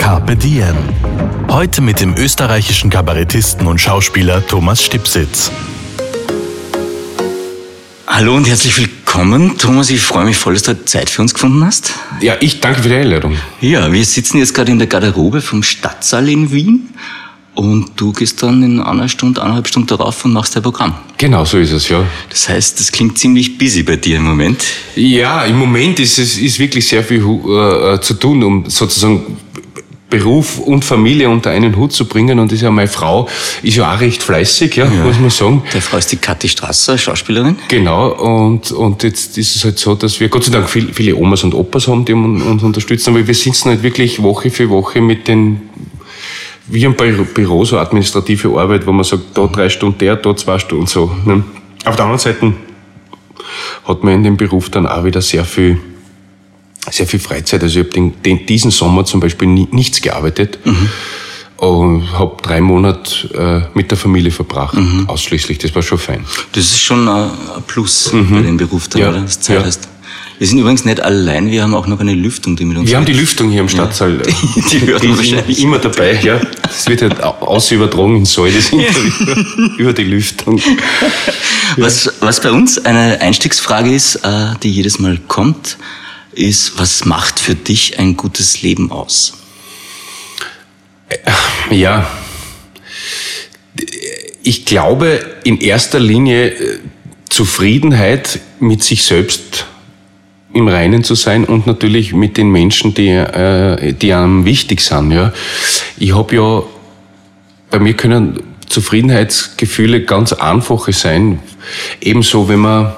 Carpe Diem. Heute mit dem österreichischen Kabarettisten und Schauspieler Thomas Stipsitz. Hallo und herzlich willkommen. Thomas, ich freue mich voll, dass du Zeit für uns gefunden hast. Ja, ich danke für die Einladung. Ja, wir sitzen jetzt gerade in der Garderobe vom Stadtsaal in Wien und du gehst dann in einer Stunde, eineinhalb Stunden darauf und machst dein Programm. Genau, so ist es, ja. Das heißt, das klingt ziemlich busy bei dir im Moment. Ja, im Moment ist es ist wirklich sehr viel äh, zu tun, um sozusagen Beruf und Familie unter einen Hut zu bringen. Und das ist ja meine Frau, ist ja auch recht fleißig, ja, ja. muss man sagen. Der Frau ist die Kathi Strasser, Schauspielerin. Genau, und, und jetzt ist es halt so, dass wir Gott sei Dank viel, viele Omas und Opas haben, die uns unterstützen, aber wir sitzen halt wirklich Woche für Woche mit den wie ein Büro, so administrative Arbeit, wo man sagt, da drei Stunden der, da zwei Stunden so. Ne? Auf der anderen Seite hat man in dem Beruf dann auch wieder sehr viel sehr viel Freizeit. Also ich habe den, den, diesen Sommer zum Beispiel nie, nichts gearbeitet. Mhm. Und habe drei Monate äh, mit der Familie verbracht, mhm. ausschließlich. Das war schon fein. Das ist schon ein Plus mhm. bei dem Beruf, da ja. das Zeit ja. hast. Wir sind übrigens nicht allein, wir haben auch noch eine Lüftung, die mit uns Wir haben die Lüftung hier im Stadtsaal. Ja. Die, die, man wahrscheinlich. Immer dabei, ja. Das wird halt ausübertragen in das Interview über die Lüftung. Was, was bei uns eine Einstiegsfrage ist, äh, die jedes Mal kommt, ist, was macht für dich ein gutes Leben aus? Ja, ich glaube in erster Linie äh, Zufriedenheit mit sich selbst im Reinen zu sein und natürlich mit den Menschen, die, äh, die einem wichtig sind. Ja. Ich habe ja, bei mir können Zufriedenheitsgefühle ganz einfache sein. Ebenso, wenn man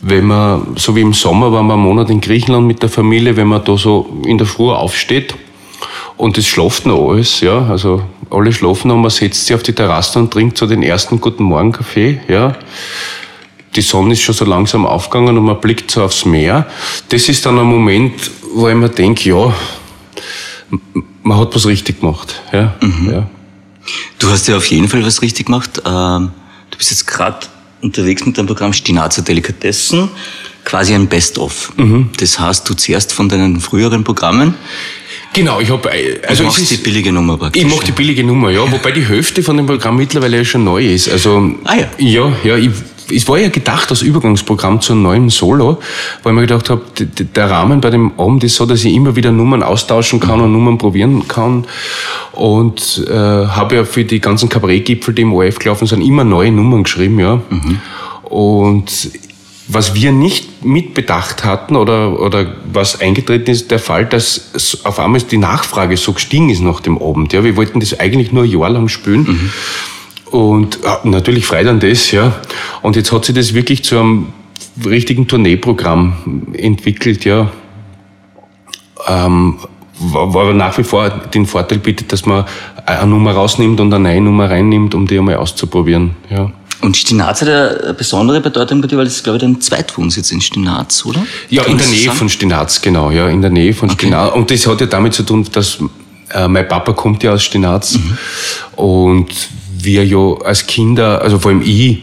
wenn man, so wie im Sommer waren wir einen Monat in Griechenland mit der Familie, wenn man da so in der Früh aufsteht und es schlaft noch alles, ja, also alle schlafen noch, man setzt sich auf die Terrasse und trinkt so den ersten guten Morgen Kaffee, ja. Die Sonne ist schon so langsam aufgegangen und man blickt so aufs Meer. Das ist dann ein Moment, wo ich mir denke, ja, man hat was richtig gemacht, ja. Mhm. ja. Du hast ja auf jeden Fall was richtig gemacht. Ähm, du bist jetzt gerade unterwegs mit deinem Programm Stinazer Delikatessen, quasi ein Best-of. Mhm. Das heißt, du zehrst von deinen früheren Programmen. Genau, ich habe also du machst die billige Nummer praktisch. Ich mache die billige Nummer, ja, wobei die Hälfte von dem Programm mittlerweile ja schon neu ist. Also ah ja, ja, ja, ich es war ja gedacht als Übergangsprogramm zu einem neuen Solo, weil ich mir gedacht habe, der Rahmen bei dem Abend ist so, dass ich immer wieder Nummern austauschen kann und Nummern probieren kann. Und äh, habe ja für die ganzen Kabarettgipfel, die im ORF gelaufen sind, immer neue Nummern geschrieben, ja. Mhm. Und was wir nicht mitbedacht hatten oder, oder was eingetreten ist, der Fall, dass auf einmal die Nachfrage so gestiegen ist nach dem Abend. Ja, wir wollten das eigentlich nur ein Jahr lang spielen. Mhm. Und ja, natürlich freut an das, ja. Und jetzt hat sich das wirklich zu einem richtigen Tourneeprogramm entwickelt, ja. Ähm, aber nach wie vor den Vorteil bietet, dass man eine Nummer rausnimmt und eine neue Nummer reinnimmt, um die einmal auszuprobieren, ja. Und Stinaz hat eine besondere Bedeutung bei dir, weil das ist, glaube ich, dein Zweitwohnsitz in Stinaz, oder? Ja, in der Nähe von Stinaz, genau, ja, in der Nähe von okay. Stinaz. Und das hat ja damit zu tun, dass äh, mein Papa kommt ja aus Stinaz mhm. und wir ja als Kinder, also vor allem ich,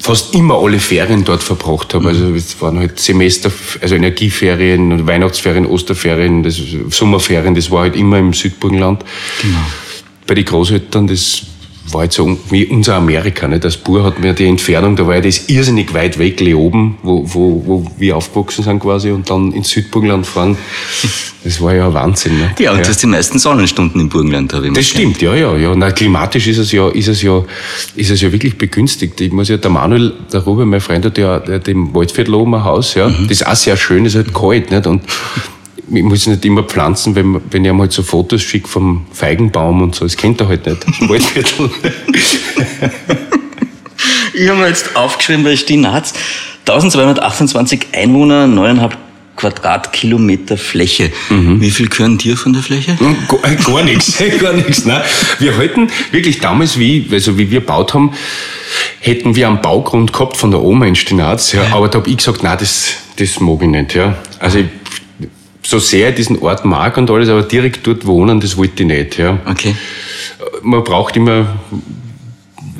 fast immer alle Ferien dort verbracht habe. Also es waren halt Semester, also Energieferien, Weihnachtsferien, Osterferien, das, Sommerferien, das war halt immer im Südburgenland. Genau. Bei den Großeltern, das war jetzt so wie unser Amerika. Nicht? Das Bur hat mir die Entfernung, da war ja das irrsinnig weit weg, Leoben, wo, wo, wo wir aufgewachsen sind quasi, und dann ins Südburgenland fahren. Das war ja Wahnsinn. Ne? Ja, und ja. du hast die meisten Sonnenstunden im Burgenland, habe ich Das stimmt, ja, ja, ja. Na, klimatisch ist es ja, ist es ja, ist es ja wirklich begünstigt. Ich muss ja, der Manuel, der Ruben, mein Freund, hat ja, der hat im Waldviertel oben ein Haus, ja. Mhm. Das ist auch sehr schön, ist halt kalt, nicht? Und ich muss nicht immer pflanzen, wenn, wenn ich ihm halt so Fotos schicke vom Feigenbaum und so. Das kennt er halt nicht. ich habe mir jetzt aufgeschrieben bei Stinaz, 1228 Einwohner, 9,5 Quadratkilometer Fläche. Wie viel gehören dir von der Fläche? Hm, Gar, äh, gar nichts, gar nichts. Nein. Wir halten wirklich damals, wie, also wie wir gebaut haben, hätten wir einen Baugrund gehabt von der Oma in Stinaz, ja, aber da habe ich gesagt, nein, das, das mag ich nicht. Ja. Also ich, so sehr ich diesen Ort mag und alles, aber direkt dort wohnen, das wollte ich nicht. Ja. Okay. Man braucht immer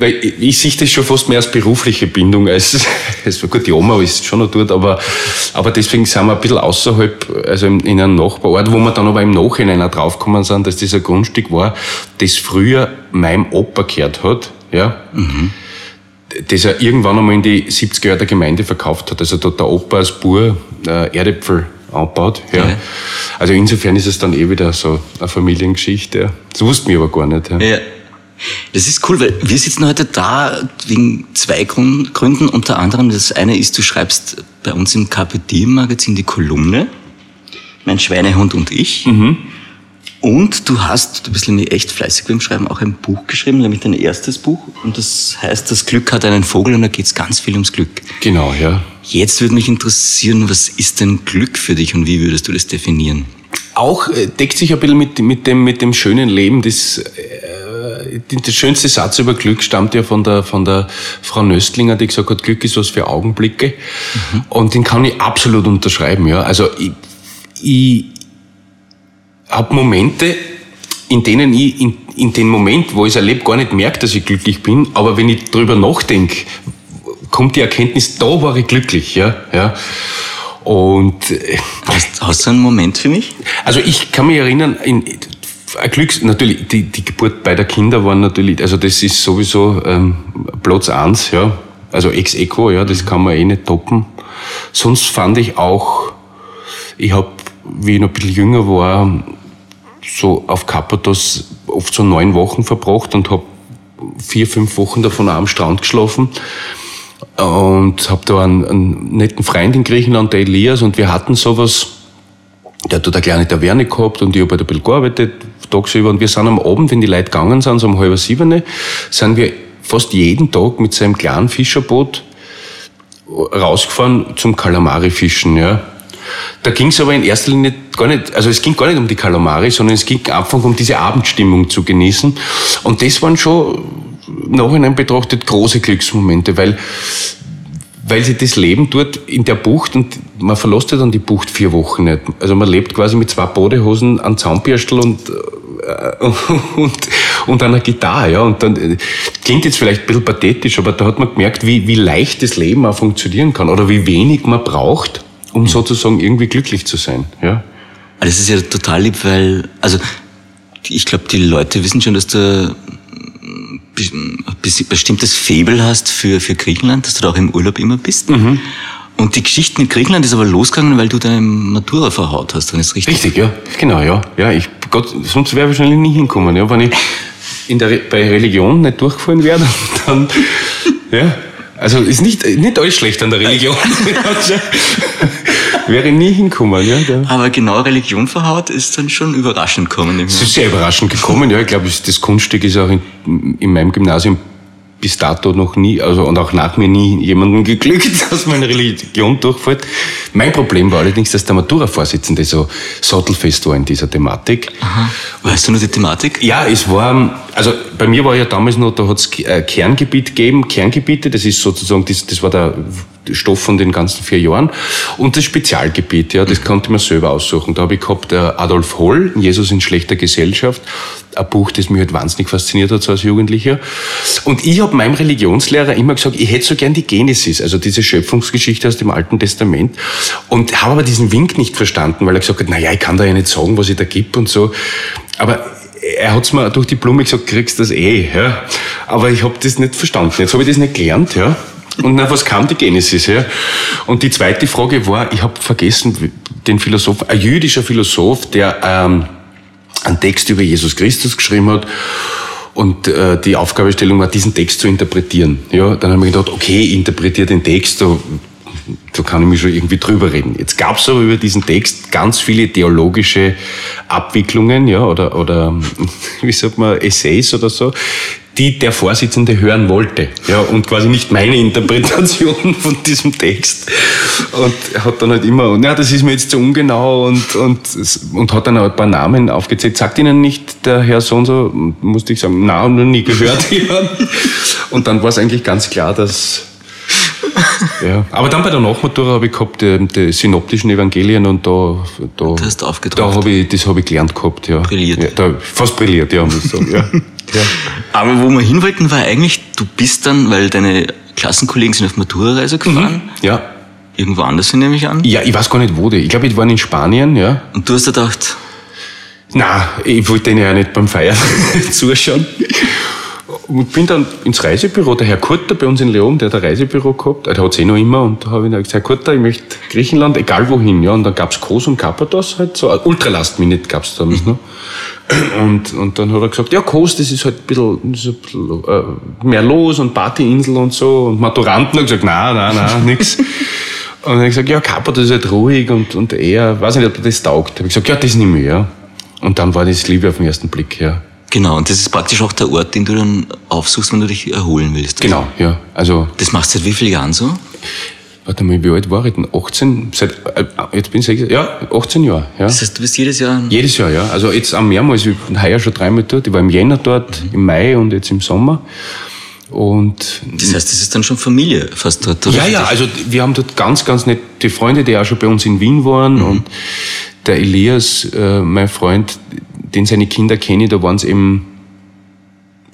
weil ich, ich sehe das schon fast mehr als berufliche Bindung als, als gut, die Oma ist schon noch dort, aber, aber deswegen sind wir ein bisschen außerhalb, also in, in einem Nachbarort, wo wir dann aber im Nachhinein auch draufgekommen sind, dass das ein Grundstück war, das früher meinem Opa gehört hat, ja. Mhm. Das er irgendwann einmal in die 70er Jahre der Gemeinde verkauft hat. Also dort der Opa als Bur äh, Erdäpfel anbaut. Ja. ja. Also insofern ist es dann eh wieder so eine Familiengeschichte. Ja. Das wussten wir aber gar nicht. Ja. ja. Das ist cool, weil wir sitzen heute da wegen zwei Gründen. Unter anderem, das eine ist, du schreibst bei uns im KPD-Magazin die Kolumne, mein Schweinehund und ich. Mhm. Und du hast, du bist nämlich echt fleißig beim Schreiben, auch ein Buch geschrieben, nämlich dein erstes Buch. Und das heißt, das Glück hat einen Vogel und da geht es ganz viel ums Glück. Genau, ja. Jetzt würde mich interessieren, was ist denn Glück für dich und wie würdest du das definieren? Auch äh, deckt sich ein bisschen mit, mit, dem, mit dem schönen Leben, das äh, der schönste Satz über Glück stammt ja von der, von der Frau Nöstlinger, die gesagt hat, Glück ist was für Augenblicke. Mhm. Und den kann ich absolut unterschreiben, ja. Also, ich, ich habe Momente, in denen ich in, in den Moment, wo ich es erlebe, gar nicht merke, dass ich glücklich bin. Aber wenn ich drüber nachdenke, kommt die Erkenntnis, da war ich glücklich, ja, ja. Und äh, hast, hast du einen Moment für mich? Also ich kann mich erinnern, in, ein Glück, natürlich, die, die Geburt beider Kinder waren natürlich, also das ist sowieso ähm, Platz eins, ja. Also ex equo, ja, das kann man eh nicht toppen. Sonst fand ich auch, ich habe, wie ich noch ein bisschen jünger war, so auf Kappados oft so neun Wochen verbracht und habe vier, fünf Wochen davon am Strand geschlafen und habe da einen, einen netten Freund in Griechenland, der Elias, und wir hatten sowas, der hat da eine kleine Taverne gehabt und ich habe halt ein bisschen gearbeitet, tagsüber. Und wir sind am Abend, wenn die Leute gegangen sind, so um halb sieben, sind wir fast jeden Tag mit seinem kleinen Fischerboot rausgefahren zum Kalamari-Fischen, ja. Da ging es aber in erster Linie gar nicht, also es ging gar nicht um die Kalamari, sondern es ging einfach um diese Abendstimmung zu genießen. Und das waren schon nachhinein betrachtet große Glücksmomente, weil weil sie das Leben dort in der Bucht und man verlässt ja dann die Bucht vier Wochen nicht. Also man lebt quasi mit zwei Badehosen, einem Zaunbürstel und, äh, und, und einer Gitarre. Ja. Und dann klingt jetzt vielleicht ein bisschen pathetisch, aber da hat man gemerkt, wie, wie leicht das Leben auch funktionieren kann oder wie wenig man braucht, um sozusagen irgendwie glücklich zu sein. Ja. Das ist ja total lieb, weil, also ich glaube, die Leute wissen schon, dass du bestimmtes Faible hast für, für Griechenland, dass du da auch im Urlaub immer bist. Mhm. Und die Geschichte in Griechenland ist aber losgegangen, weil du deine Matura verhaut hast, wenn es richtig Richtig, ja. Genau, ja. Ja, ich, Gott, sonst wäre ich wahrscheinlich nie hinkommen, ja. Wenn ich in der, bei Religion nicht durchgefallen wäre, dann, ja. Also, ist nicht, nicht alles schlecht an der Religion. wäre nie hinkommen, ja. Aber genau Religion verhaut ist dann schon überraschend gekommen. Es ist sehr überraschend gekommen, ja. Ich glaube, das Kunststück ist auch in, in meinem Gymnasium bis dato noch nie, also und auch nach mir nie jemandem geglückt, dass meine Religion durchfällt. Mein Problem war allerdings, dass der Matura-Vorsitzende so sattelfest war in dieser Thematik. Aha. Weißt du noch die Thematik? Ja, es war, also bei mir war ja damals noch, da hat es äh, Kerngebiet gegeben, Kerngebiete, das ist sozusagen, das, das war der Stoff von den ganzen vier Jahren. Und das Spezialgebiet, ja, das konnte man selber aussuchen. Da habe ich gehabt der Adolf Holl, Jesus in schlechter Gesellschaft, ein Buch, das mich halt wahnsinnig fasziniert hat, so als Jugendlicher. Und ich habe meinem Religionslehrer immer gesagt, ich hätte so gern die Genesis, also diese Schöpfungsgeschichte aus dem Alten Testament. Und habe aber diesen Wink nicht verstanden, weil er gesagt hat, naja, ich kann da ja nicht sagen, was ich da gibt und so. Aber er hat's mir durch die Blume gesagt, kriegst das eh, ja. Aber ich habe das nicht verstanden. Jetzt habe ich das nicht gelernt, ja. Und nach was kam die Genesis? Ja? Und die zweite Frage war, ich habe vergessen, den Philosoph, ein jüdischer Philosoph, der ähm, einen Text über Jesus Christus geschrieben hat. Und äh, die Aufgabestellung war, diesen Text zu interpretieren. Ja, dann haben wir gedacht, okay, ich interpretiere den Text, da, da kann ich mich schon irgendwie drüber reden. Jetzt gab es aber über diesen Text ganz viele theologische Abwicklungen, ja, oder, oder wie sagt man, Essays oder so, die der Vorsitzende hören wollte. Ja, und quasi nicht meine Interpretation von diesem Text. Und er hat dann halt immer, ja, das ist mir jetzt zu ungenau und, und, und hat dann auch ein paar Namen aufgezählt. Sagt Ihnen nicht der Herr so und so, musste ich sagen, na, noch nie gehört. und dann war es eigentlich ganz klar, dass, ja. Aber dann bei der Nachmatura habe ich gehabt die, die synoptischen Evangelien und da, da, da habe ich, das habe ich gelernt gehabt, ja. Brilliert. Ja, da, fast brilliert, ja, muss ich sagen, ja. Ja. Aber wo wir hin wollten, war eigentlich, du bist dann, weil deine Klassenkollegen sind auf Matura-Reise gefahren. Mhm. Ja. Irgendwo anders hin, nehme ich an. Ja, ich weiß gar nicht, wo die. Ich glaube, ich war in Spanien, ja. Und du hast gedacht, na, ich wollte denen ja nicht beim Feiern zuschauen. Und bin dann ins Reisebüro, der Herr Kurter bei uns in Leon, der hat ein Reisebüro gehabt, der hat es eh noch immer, und da habe ich gesagt, Herr Kurter, ich möchte Griechenland, egal wohin, ja, und dann gab's Kos und Karpathos halt so, Ultralast-Minute gab's damals noch. Und, und dann hat er gesagt, ja, Kos, das ist halt ein bisschen, ein bisschen äh, mehr los und Partyinsel und so, und Maturanten haben gesagt, nein, nein, nein, nix. Und dann habe ich gesagt, ja, Karpathos ist halt ruhig und, und eher, weiß nicht, ob das taugt. Habe ich gesagt, ja, das nehme ich, ja. Und dann war das Liebe auf den ersten Blick, ja. Genau, und das ist praktisch auch der Ort, den du dann aufsuchst, wenn du dich erholen willst. Also genau, ja. Also das machst du seit wie vielen Jahren so? Warte mal, wie alt war ich denn? 18, seit, äh, jetzt bin ich 6, ja, 18 Jahre. Ja. Das heißt, du bist jedes Jahr? Jedes Jahr, ja. Also jetzt auch mehrmals, ich bin heuer schon dreimal dort. Ich war im Jänner dort, mhm. im Mai und jetzt im Sommer. Und das heißt, das ist dann schon Familie fast dort, oder? Ja, ja, also wir haben dort ganz, ganz nette Freunde, die auch schon bei uns in Wien waren. Mhm. Und der Elias, äh, mein Freund, den seine Kinder kenne ich, da waren es eben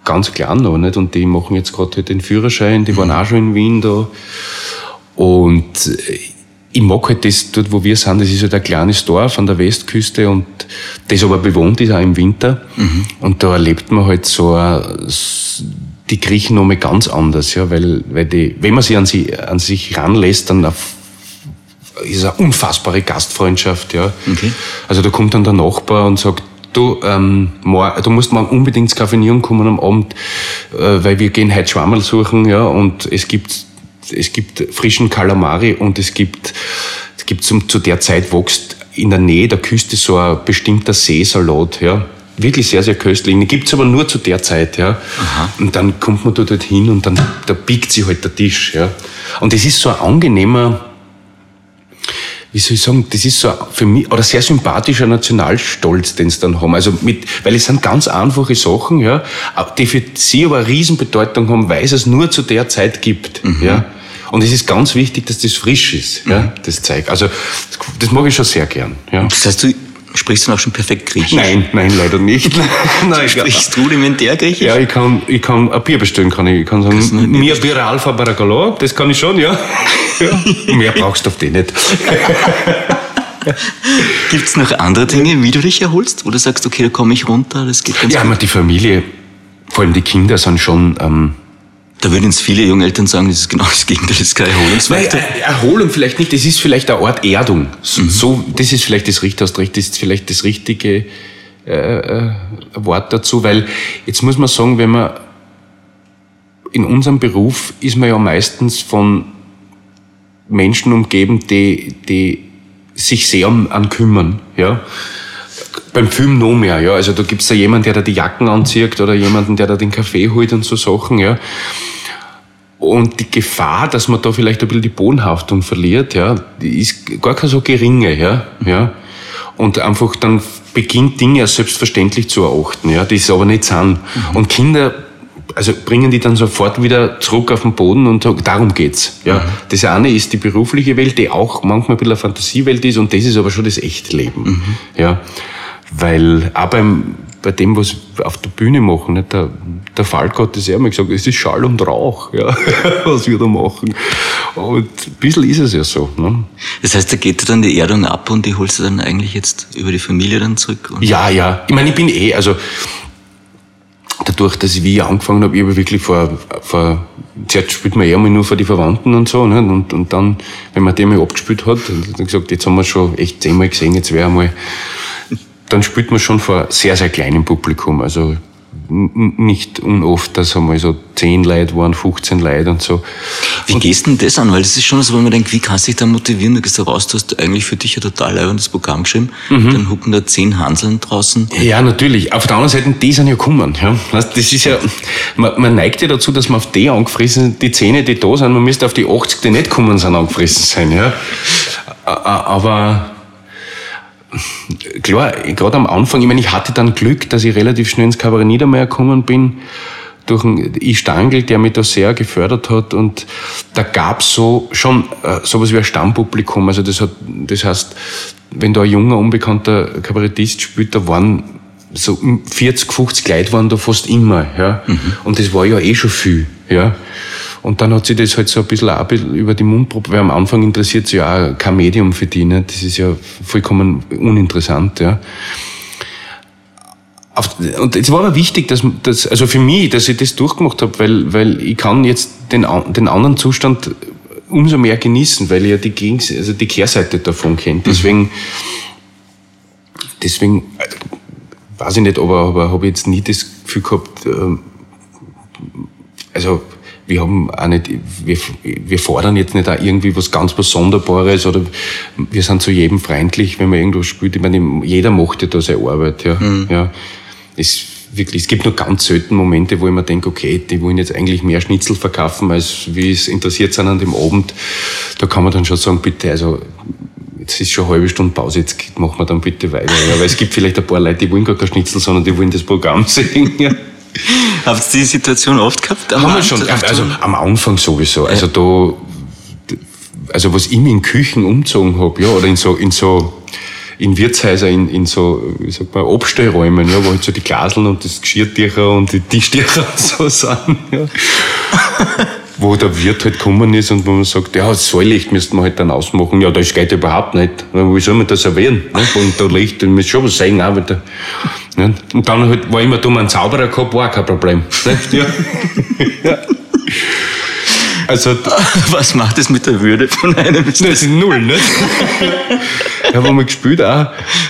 ganz klein noch, nicht? Und die machen jetzt gerade halt den Führerschein, die waren auch schon in Wien da. Und äh, ich mag halt das dort, wo wir sind, das ist halt ein kleines Dorf an der Westküste und das aber bewohnt ist auch im Winter. Mhm. Und da erlebt man halt so die Griechen nochmal ganz anders, ja, weil, weil die, wenn man sie an, sie an sich ranlässt, dann auf ist eine unfassbare Gastfreundschaft, ja. Okay. Also da kommt dann der Nachbar und sagt, du, ähm, du musst mal unbedingt Kaffeenieren kommen am Abend, äh, weil wir gehen heute Schwammerl suchen, ja, und es gibt, es gibt frischen Kalamari und es gibt, es gibt zum, zu der Zeit wächst in der Nähe der Küste so ein bestimmter Seesalat, ja. Wirklich sehr, sehr köstlich. Den gibt's aber nur zu der Zeit, ja. Aha. Und dann kommt man da dorthin und dann, da biegt sich halt der Tisch, ja. Und es ist so ein angenehmer, wie soll ich sagen, das ist so für mich, oder sehr sympathischer Nationalstolz, den sie dann haben. Also mit, weil es sind ganz einfache Sachen, ja, die für sie aber eine Riesenbedeutung haben, weil es es nur zu der Zeit gibt, mhm. ja. Und es ist ganz wichtig, dass das frisch ist, mhm. ja, das Zeug. Also, das mag ich schon sehr gern, ja. Das heißt, du Sprichst du auch schon perfekt Griechisch? Nein, nein, leider nicht. nein, Sprichst du rudimentär Griechisch? Ja, ich kann, ich kann ein Bier bestellen, kann ich. Ich kann sagen, mir Bier Alpha Baragalo, das kann ich schon, ja. ja. Mehr brauchst du auf die nicht. Gibt es noch andere Dinge, wie du dich erholst? Wo du sagst, okay, da komme ich runter, das geht ganz Ja, gut? die Familie, vor allem die Kinder sind schon... Ähm, da würden jetzt viele junge Eltern sagen, das ist genau das Gegenteil, das ist keine Erholungsfaktor. Nein, Erholung vielleicht nicht, das ist vielleicht eine Art Erdung. Mhm. So, das ist vielleicht das Richtige, das ist vielleicht das richtige äh, äh, Wort dazu, weil jetzt muss man sagen, wenn man in unserem Beruf ist man ja meistens von Menschen umgeben, die, die sich sehr um, an kümmern, ja. Beim Film noch mehr, ja. Also da gibt's da jemanden, der da die Jacken anzieht oder jemanden, der da den Kaffee holt und so Sachen, ja. Und die Gefahr, dass man da vielleicht ein bisschen die Bodenhaftung verliert, ja, die ist gar keine so geringe, ja, ja. Und einfach dann beginnt Dinge als selbstverständlich zu erachten, ja, die es aber nicht sind. Mhm. Und Kinder, also bringen die dann sofort wieder zurück auf den Boden und darum geht's, ja. Mhm. Das eine ist die berufliche Welt, die auch manchmal ein bisschen eine Fantasiewelt ist und das ist aber schon das echte Leben, mhm. ja. Weil auch beim, bei dem, was wir auf der Bühne machen, nicht? Der, der Falk hat das ja immer gesagt, es ist Schall und Rauch, ja, was wir da machen. Und ein bisschen ist es ja so. Ne? Das heißt, da geht dann die Erdung ab und die holst du dann eigentlich jetzt über die Familie dann zurück? ja, ja. Ich meine, ich bin eh, also dadurch, dass ich wie angefangen habe, ich habe wirklich vor, vor zuerst spielt man eh einmal nur vor die Verwandten und so, ne? und, und dann, wenn man den mal abgespielt hat, dann gesagt, jetzt haben wir schon echt zehnmal gesehen, jetzt wäre einmal dann spielt man schon vor sehr, sehr kleinem Publikum. Also nicht unoft, dass einmal so 10 Leute waren, 15 Leute und so. Wie und gehst du denn das an? Weil das ist schon so, wenn man denkt, wie kannst du dich da motivieren? Du gehst da raus, du hast eigentlich für dich ein total leibendes Programm geschrieben, Mhm. dann hucken da 10 Hanseln draußen. Ja, natürlich. Auf der anderen Seite, die sind ja gekommen. Ja. Das ist ja, man, man neigt ja dazu, dass man auf die angefressen, die Zähne, die da sind, man müsste auf die 80, die nicht gekommen sind, angefressen sein. Ja. Aber klar, gerade am Anfang, ich meine, ich hatte dann Glück, dass ich relativ schnell ins Kabarett Niedermeyer gekommen bin, durch einen I. Stangl, der mich da sehr gefördert hat und da gab's so schon äh, sowas wie ein Stammpublikum, also das hat, das heißt, wenn da ein junger, unbekannter Kabarettist spielt, da waren so um 40, 50 Leute waren da fast immer, ja. Und das war ja eh schon viel, ja. Und dann hat sich das halt so ein bisschen auch über die Mundprobe, weil am Anfang interessiert sich ja auch kein Medium für die, ne? Das ist ja vollkommen uninteressant, ja. Und es war aber wichtig, dass, dass, also für mich, dass ich das durchgemacht habe, weil, weil ich kann jetzt den, den anderen Zustand umso mehr genießen, weil ich ja die, Gegens also die Kehrseite davon kenne. Deswegen, deswegen, äh, weiß ich nicht, aber, aber habe ich jetzt nie das Gefühl gehabt, ähm, also wir haben auch nicht, wir, wir fordern jetzt nicht auch irgendwie was ganz was Sonderbares oder wir sind zu jedem freundlich, wenn man irgendwo spielt. Ich meine, jeder macht ja da seine Arbeit, ja. ja. Es, wirklich, es gibt nur ganz selten Momente, wo ich mir denke, okay, die wollen jetzt eigentlich mehr Schnitzel verkaufen, als wie es interessiert sind an dem Abend. Da kann man dann schon sagen, bitte, also jetzt ist schon eine halbe Stunde Pause, jetzt machen wir dann bitte weiter. Ja, weil es gibt vielleicht ein paar Leute, die wollen gar kein Schnitzel, sondern die wollen das Programm sehen. Ja. Habt ihr die Situation oft gehabt? am Haben wir schon, also am Anfang sowieso. Also da, also was ich in Küchen umgezogen hab, ja, oder in so, in so, in Wirtshäuser, in, in so, wie sagt man, Abstellräumen, ja, wo halt so die Glaseln und das Geschirrtücher und die Tischtücher und so sind, ja. Wo der Wirt halt gekommen ist und wo man sagt, ja, das Säulicht müssten wir halt dann ausmachen. Ja, das geht überhaupt nicht. Wie soll man das? Ne? Und da Licht, dann muss schon was sagen, auch wieder. Ne? Und dann halt war immer da mal ein Zauberer gehabt, war auch kein Problem. Ne? Ja. ja. Also, Was macht es mit der Würde von einem? das ist null, nicht? Ich habe einmal gespielt, auch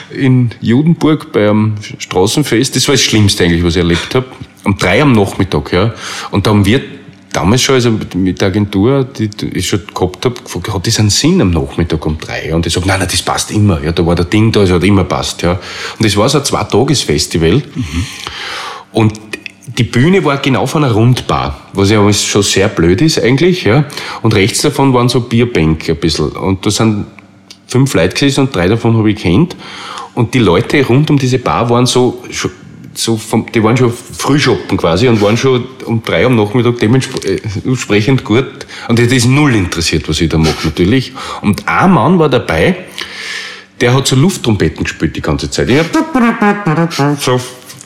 in Judenburg bei einem Straßenfest. Das war das Schlimmste eigentlich, was ich erlebt habe. Um drei am Nachmittag, ja. Und da haben wir damals schon, also mit- der Agentur, die ich schon gehabt habe, gefragt, hat das einen Sinn am Nachmittag um drei? Und ich sage, nein, nein, das passt immer. Ja, da war der Ding da, es hat immer passt, ja. Und das war so ein Zwei-Tages-Festival. Und die Bühne war genau von einer Rundbar, was ja schon sehr blöd ist eigentlich, ja. Und rechts davon waren so Bierbänke ein bisschen. Und da sind fünf Leute gewesen und drei davon habe ich kennt. Und die Leute rund um diese Bar waren so, so vom, die waren schon Frühschoppen quasi und waren schon um drei am Nachmittag dementsprechend gut. Und das ist null interessiert, was ich da mache, natürlich. Und ein Mann war dabei, der hat so Lufttrompeten gespielt die ganze Zeit. So,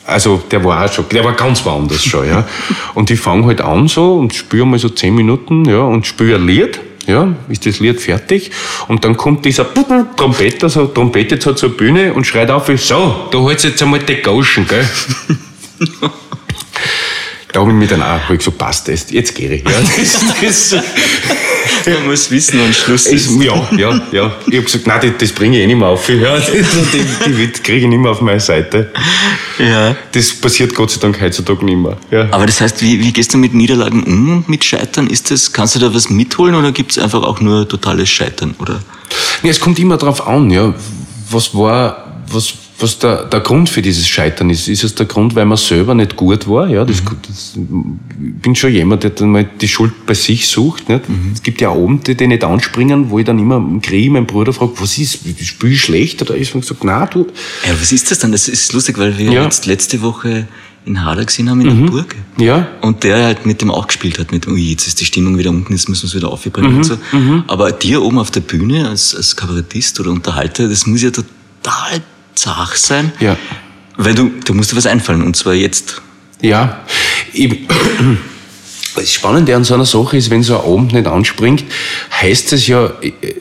also der war auch schon, der war ganz woanders schon, ja. Und ich fange halt an so und spiele mal so zehn Minuten, ja, und spiele ein Lied, ja, ist das Lied fertig. Und dann kommt dieser Trompeter, so trompetet so zur Bühne und schreit auf, so, da holst jetzt einmal die Gauschen, gell. Da habe ich mir dann auch ich gesagt, passt das, jetzt gehe ich. Ja, das, das, Man muss wissen, wann Schluss es, ist. ja, ja, ja. Ich habe gesagt, nein, das, das bringe ich eh nicht mehr auf. Ja, das, die die kriege ich nicht mehr auf meine Seite. Ja. Das passiert Gott sei Dank heutzutage nicht mehr. Ja. Aber das heißt, wie, wie gehst du mit Niederlagen um und mit Scheitern? Ist das, kannst du da was mitholen oder gibt es einfach auch nur totales Scheitern? Oder? Nee, es kommt immer drauf an, ja. Was war, was, was der, der Grund für dieses Scheitern ist? Ist es der Grund, weil man selber nicht gut war? Ja, das, das, ich bin schon jemand, der dann mal die Schuld bei sich sucht. Nicht? Es gibt ja Abende, die nicht anspringen, wo ich dann immer im Krieg meinen Bruder frage, was ist, spiel ich schlecht? Oder ist man gesagt, na du, Ja, was ist das dann? Das ist lustig, weil wir Ja. jetzt letzte Woche in Hader gesehen haben, in der Burg. ja, Und der halt mit dem auch gespielt hat, mit, ui, jetzt ist die Stimmung wieder unten, jetzt müssen wir es wieder aufbringen und so. Aber dir oben auf der Bühne als, als Kabarettist oder Unterhalter, das muss ja total zach sein. Ja. Weil du, du musst dir was einfallen, und zwar jetzt. Ja, ich, das Spannende an so einer Sache ist, wenn so ein Abend nicht anspringt, heißt es ja,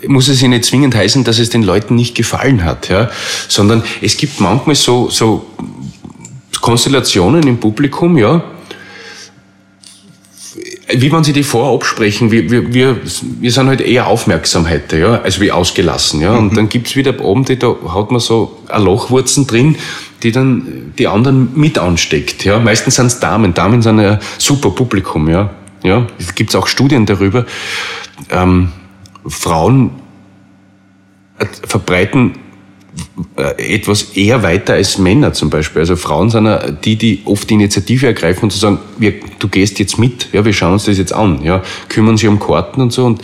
muss es ja nicht zwingend heißen, dass es den Leuten nicht gefallen hat, ja, sondern es gibt manchmal so, so Konstellationen im Publikum, ja, wie man sie die vorher absprechen, wir, wir, wir, wir sind halt eher aufmerksam heute, ja, als wie ausgelassen, ja. Und dann gibt's wieder Abende, da hat man so eine Lochwurzen drin, die dann die anderen mit ansteckt. Ja? Meistens sind es Damen. Damen sind ein super Publikum. Ja? Ja? Es gibt auch Studien darüber. Ähm, Frauen äh, verbreiten etwas eher weiter als Männer zum Beispiel. Also Frauen sind die, die oft die Initiative ergreifen und zu sagen, wir, du gehst jetzt mit, ja, wir schauen uns das jetzt an, ja, kümmern sich um Karten und so und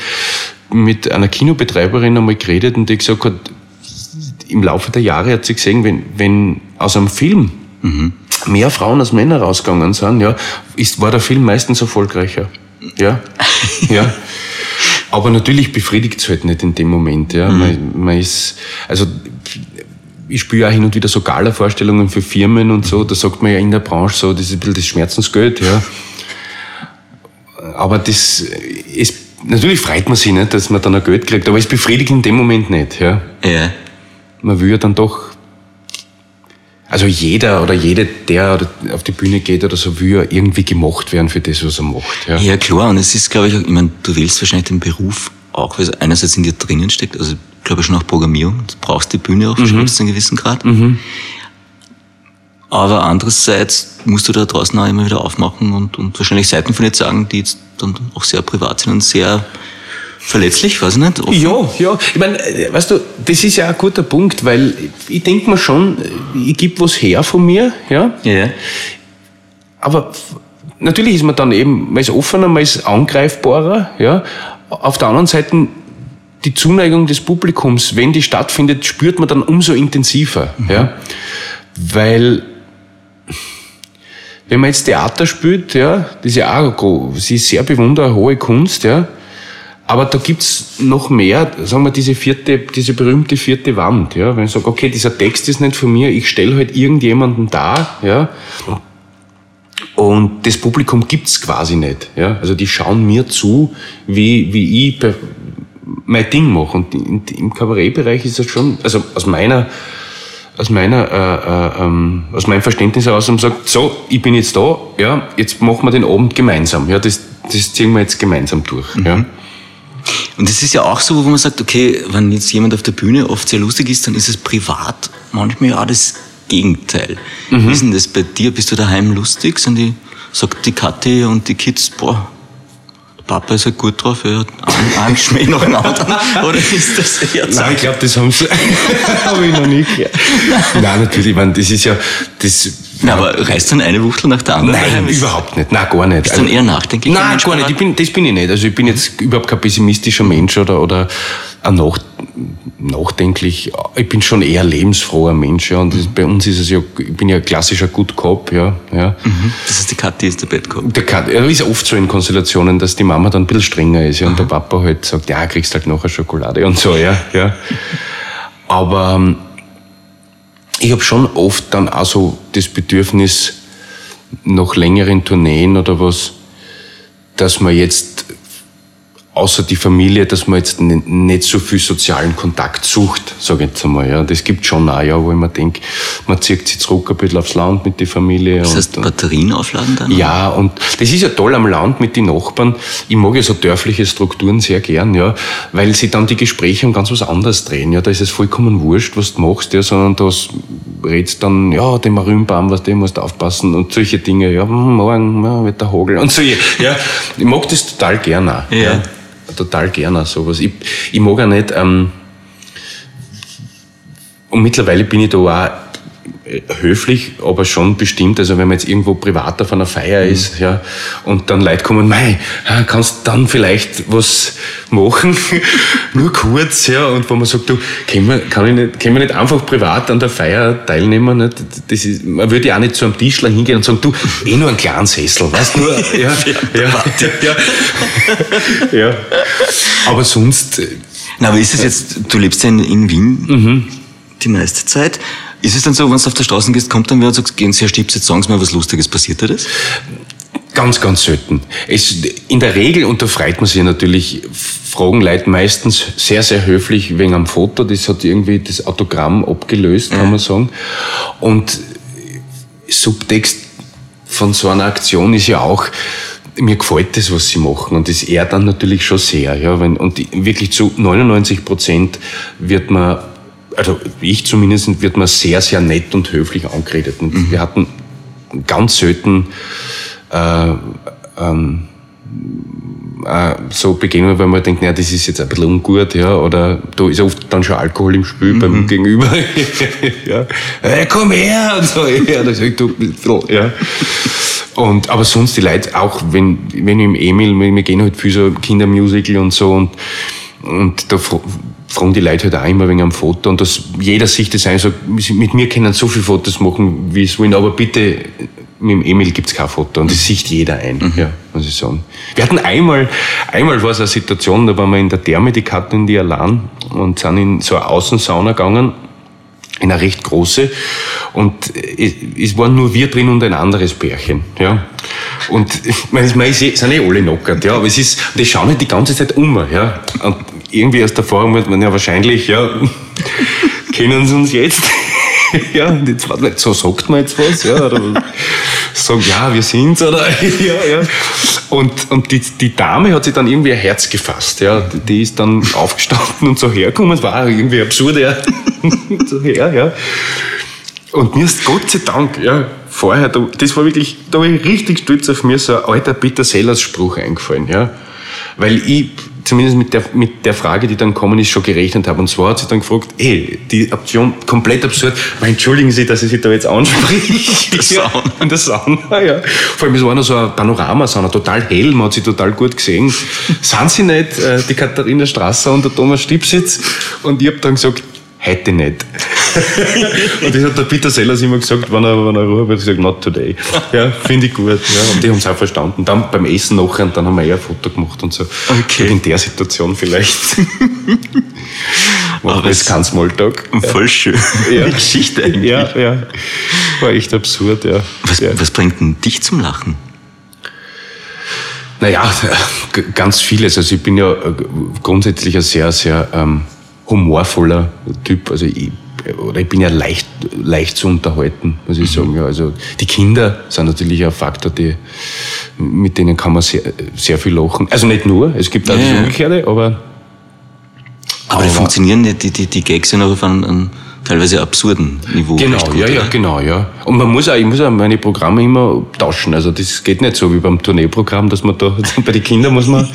mit einer Kinobetreiberin einmal geredet und die gesagt hat, im Laufe der Jahre hat sie gesehen, wenn, wenn aus einem Film mhm. mehr Frauen als Männer rausgegangen sind, ja, ist, war der Film meistens erfolgreicher. Ja, ja. Aber natürlich befriedigt es halt nicht in dem Moment. Ja. Mhm. Man, man ist, also ich spüre auch hin und wieder so Gala-Vorstellungen für Firmen und so. Da sagt man ja in der Branche so, das ist ein bisschen das Schmerzensgeld. Ja. Aber das ist, natürlich freut man sich nicht, dass man dann ein Geld kriegt, aber es befriedigt in dem Moment nicht. Ja. ja. Man will ja dann doch also jeder oder jede, der auf die Bühne geht oder so, will ja irgendwie gemocht werden für das, was er macht. Ja, ja klar. Und es ist, glaube ich, auch, ich meine, du wählst wahrscheinlich den Beruf auch, weil es einerseits in dir drinnen steckt, also ich glaube schon auch Programmierung, du brauchst die Bühne auch mhm. zu einem gewissen Grad. Mhm. Aber andererseits musst du da draußen auch immer wieder aufmachen und, und wahrscheinlich Seiten von dir sagen, die jetzt dann auch sehr privat sind und sehr verletzlich, weiß ich nicht. Offen. Ja, ja. Ich meine, äh, weißt du, das ist ja ein guter Punkt, weil ich denke mir schon, ich gebe was her von mir, ja. Ja. Aber natürlich ist man dann eben, man ist offener, man ist angreifbarer, ja. Auf der anderen Seite, die Zuneigung des Publikums, wenn die stattfindet, spürt man dann umso intensiver, mhm. ja. Weil, wenn man jetzt Theater spielt, ja, das ist ja auch, sie ist sehr bewundert, hohe Kunst, ja, aber da gibt's noch mehr, sagen wir, diese vierte, diese berühmte vierte Wand, ja. Wenn ich sage, okay, dieser Text ist nicht von mir, ich stelle halt irgendjemanden da, ja. Und das Publikum gibt's quasi nicht, ja. Also die schauen mir zu, wie, wie ich mein Ding mache. Und im Kabarettbereich ist das schon, also aus meiner, aus meiner, äh, äh, ähm, aus meinem Verständnis heraus und sagt, so, ich bin jetzt da, ja, jetzt machen wir den Abend gemeinsam, ja, das, das ziehen wir jetzt gemeinsam durch, mhm. ja. Und es ist ja auch so, wo man sagt, okay, wenn jetzt jemand auf der Bühne oft sehr lustig ist, dann ist es privat manchmal ja auch das Gegenteil. Mhm. Wie ist denn das bei dir? Bist du daheim lustig? Sind die, sagt die Kathi und die Kids, boah, Papa ist halt gut drauf, er hat einen Schmäh nach dem anderen. Oder ist das eher Nein, ich glaube, das haben sie, habe ich noch nie gehört. Nein, natürlich, ich meine, das ist ja, das, na, aber reißt dann eine Wuchtel nach der anderen? Nein, überhaupt nicht. Nein, gar nicht. Bist du dann eher nachdenklich? Nein, gar nicht. Ich bin, das bin ich nicht. Also ich bin jetzt überhaupt kein pessimistischer Mensch oder, oder ein nach, nachdenklich. Ich bin schon eher lebensfroher Mensch, ja. Und das, bei uns ist es ja, ich bin ja ein klassischer Good Cop, ja. ja. Mhm. Das heißt, die Kathi ist der Bad Cop? Der Kathi, ja, ist oft so in Konstellationen, dass die Mama dann ein bisschen strenger ist, ja. Und der Papa halt sagt, ja, kriegst halt noch eine Schokolade und so, ja. ja. Aber, ähm, ich habe schon oft dann auch so das Bedürfnis, nach längeren Tourneen oder was, dass man jetzt außer die Familie, dass man jetzt nicht so viel sozialen Kontakt sucht, sage ich jetzt einmal. Ja. Das gibt schon auch, ja, wo ich mir denke, man zieht sich zurück ein bisschen aufs Land mit der Familie. Das heißt, und, Batterien aufladen dann? Ja, und das ist ja toll am Land mit den Nachbarn. Ich mag ja so dörfliche Strukturen sehr gern, ja, weil sie dann die Gespräche um ganz was anderes drehen. Ja. Da ist es vollkommen wurscht, was du machst, ja, sondern da redst dann, ja, den Marünbaum, was dem musst du aufpassen und solche Dinge, ja, morgen ja, wird der Hagel und so. Ja, ich mag das total gern auch. Ja. ja total gerne sowas. Ich, ich mag auch nicht, ähm, und mittlerweile bin ich da auch höflich, aber schon bestimmt. Also wenn man jetzt irgendwo privat auf einer Feier mhm. ist, ja, und dann Leute kommen, mei, kannst dann vielleicht was machen, nur kurz, ja, und wo man sagt, du, können wir, kann ich nicht, können wir nicht einfach privat an der Feier teilnehmen? Nicht? Das ist, man würde ja auch nicht zu einem Tischler hingehen und sagen, du, eh nur einen kleinen Sessel, weißt du, nur, ja, ja, ja, ja, aber sonst. Äh, Na, aber ist es jetzt, du lebst ja in, in Wien mhm. die meiste Zeit, ist es dann so, wenn du auf der Straße gehst, kommt dann wer und sagt, gehen Sie, Herr Stips, jetzt sagen Sie mal was Lustiges, passiert dir das? Ganz, ganz selten. Es, in der Regel, und da freut man sich natürlich, fragen Leute meistens sehr, sehr höflich wegen einem Foto. Das hat irgendwie das Autogramm abgelöst, kann man sagen. Und Subtext von so einer Aktion ist ja auch, mir gefällt das, was sie machen. Und das ehrt dann natürlich schon sehr. Ja, wenn, und wirklich zu 99 Prozent wird man also ich zumindest, wird man sehr, sehr nett und höflich angeredet. Und mhm. wir hatten ganz selten äh, ähm, äh, so Begegnungen, weil man denkt, naja, das ist jetzt ein bisschen ungut, ja, oder da ist oft dann schon Alkohol im Spiel mhm. beim Gegenüber. ja. Hey, komm her! Und so, ja, das ich, du, ja. Und, aber sonst die Leute, auch wenn, wenn ich im Emil, wir gehen halt viel so Kindermusical und so und, und da fragen die Leute halt auch immer wegen einem Foto und dass jeder sich das ein sagt, mit mir können so viele Fotos machen, wie es wollen, aber bitte mit dem Emil gibt's kein Foto und das sieht jeder ein, mhm. ja, muss ich sagen. Wir hatten einmal, einmal war es eine Situation, da waren wir in der Therme, die Katte in die Alan und sind in so eine Außensauna gegangen, in eine recht große und es, es waren nur wir drin und ein anderes Pärchen, ja. Und ich meine, meine sind eh alle knockert, ja, aber es ist, die schauen halt die ganze Zeit um, ja. Und irgendwie aus der Erfahrung wird man ja wahrscheinlich, ja, kennen sie uns jetzt. ja, und jetzt, so sagt man jetzt was, ja, oder sagen, ja, wir sind's, oder, ja, ja. Und, und die, die Dame hat sich dann irgendwie ein Herz gefasst, ja, die ist dann aufgestanden und so hergekommen, es war irgendwie absurd, ja, so her, ja. Und mir ist Gott sei Dank, ja, vorher, das war wirklich, da war ich richtig stolz auf mir, so ein alter Peter Sellers Spruch eingefallen, ja. Weil ich zumindest mit der, mit der Frage, die dann kommen ist, schon gerechnet habe. Und zwar hat sie dann gefragt, ey, die Option komplett absurd, aber entschuldigen Sie, dass ich Sie da jetzt anspreche. Der Sauna. In der Sauna, ja. Vor allem, es war noch so ein Panoramasauna, total hell, man hat sie total gut gesehen. Sind Sie nicht äh, die Katharina Strasser und der Thomas Stipsitz? Und ich habe dann gesagt, heute nicht. und das hat der Peter Sellers immer gesagt, wenn er, wenn er Ruhe hat, gesagt, not today. Ja, finde ich gut. Ja, und die haben es auch verstanden. Dann beim Essen nachher, und dann haben wir eher ein Foto gemacht und so. Okay. Und in der Situation vielleicht. War das kein Smalltalk. Voll schön. Ja. Die Geschichte eigentlich. Ja, ja. War echt absurd, ja. Was, ja. was bringt denn dich zum Lachen? Naja, ganz vieles. Also ich bin ja grundsätzlich ein sehr, sehr ähm, humorvoller Typ. Also ich, oder ich bin ja leicht, leicht zu unterhalten, muss ich mhm. sagen. Ja, also die Kinder sind natürlich ein Faktor, die, mit denen kann man sehr, sehr viel lachen. Also nicht nur, es gibt auch ja, das Umgekehrte, aber. Aber, aber die funktionieren die, die, die Gags ja noch auf einem, teilweise absurden Niveau. Genau, gut, ja, ja, genau, ja. Und man muss auch, ich muss auch meine Programme immer tauschen. Also das geht nicht so wie beim Tourneeprogramm, dass man da, bei den Kindern muss man,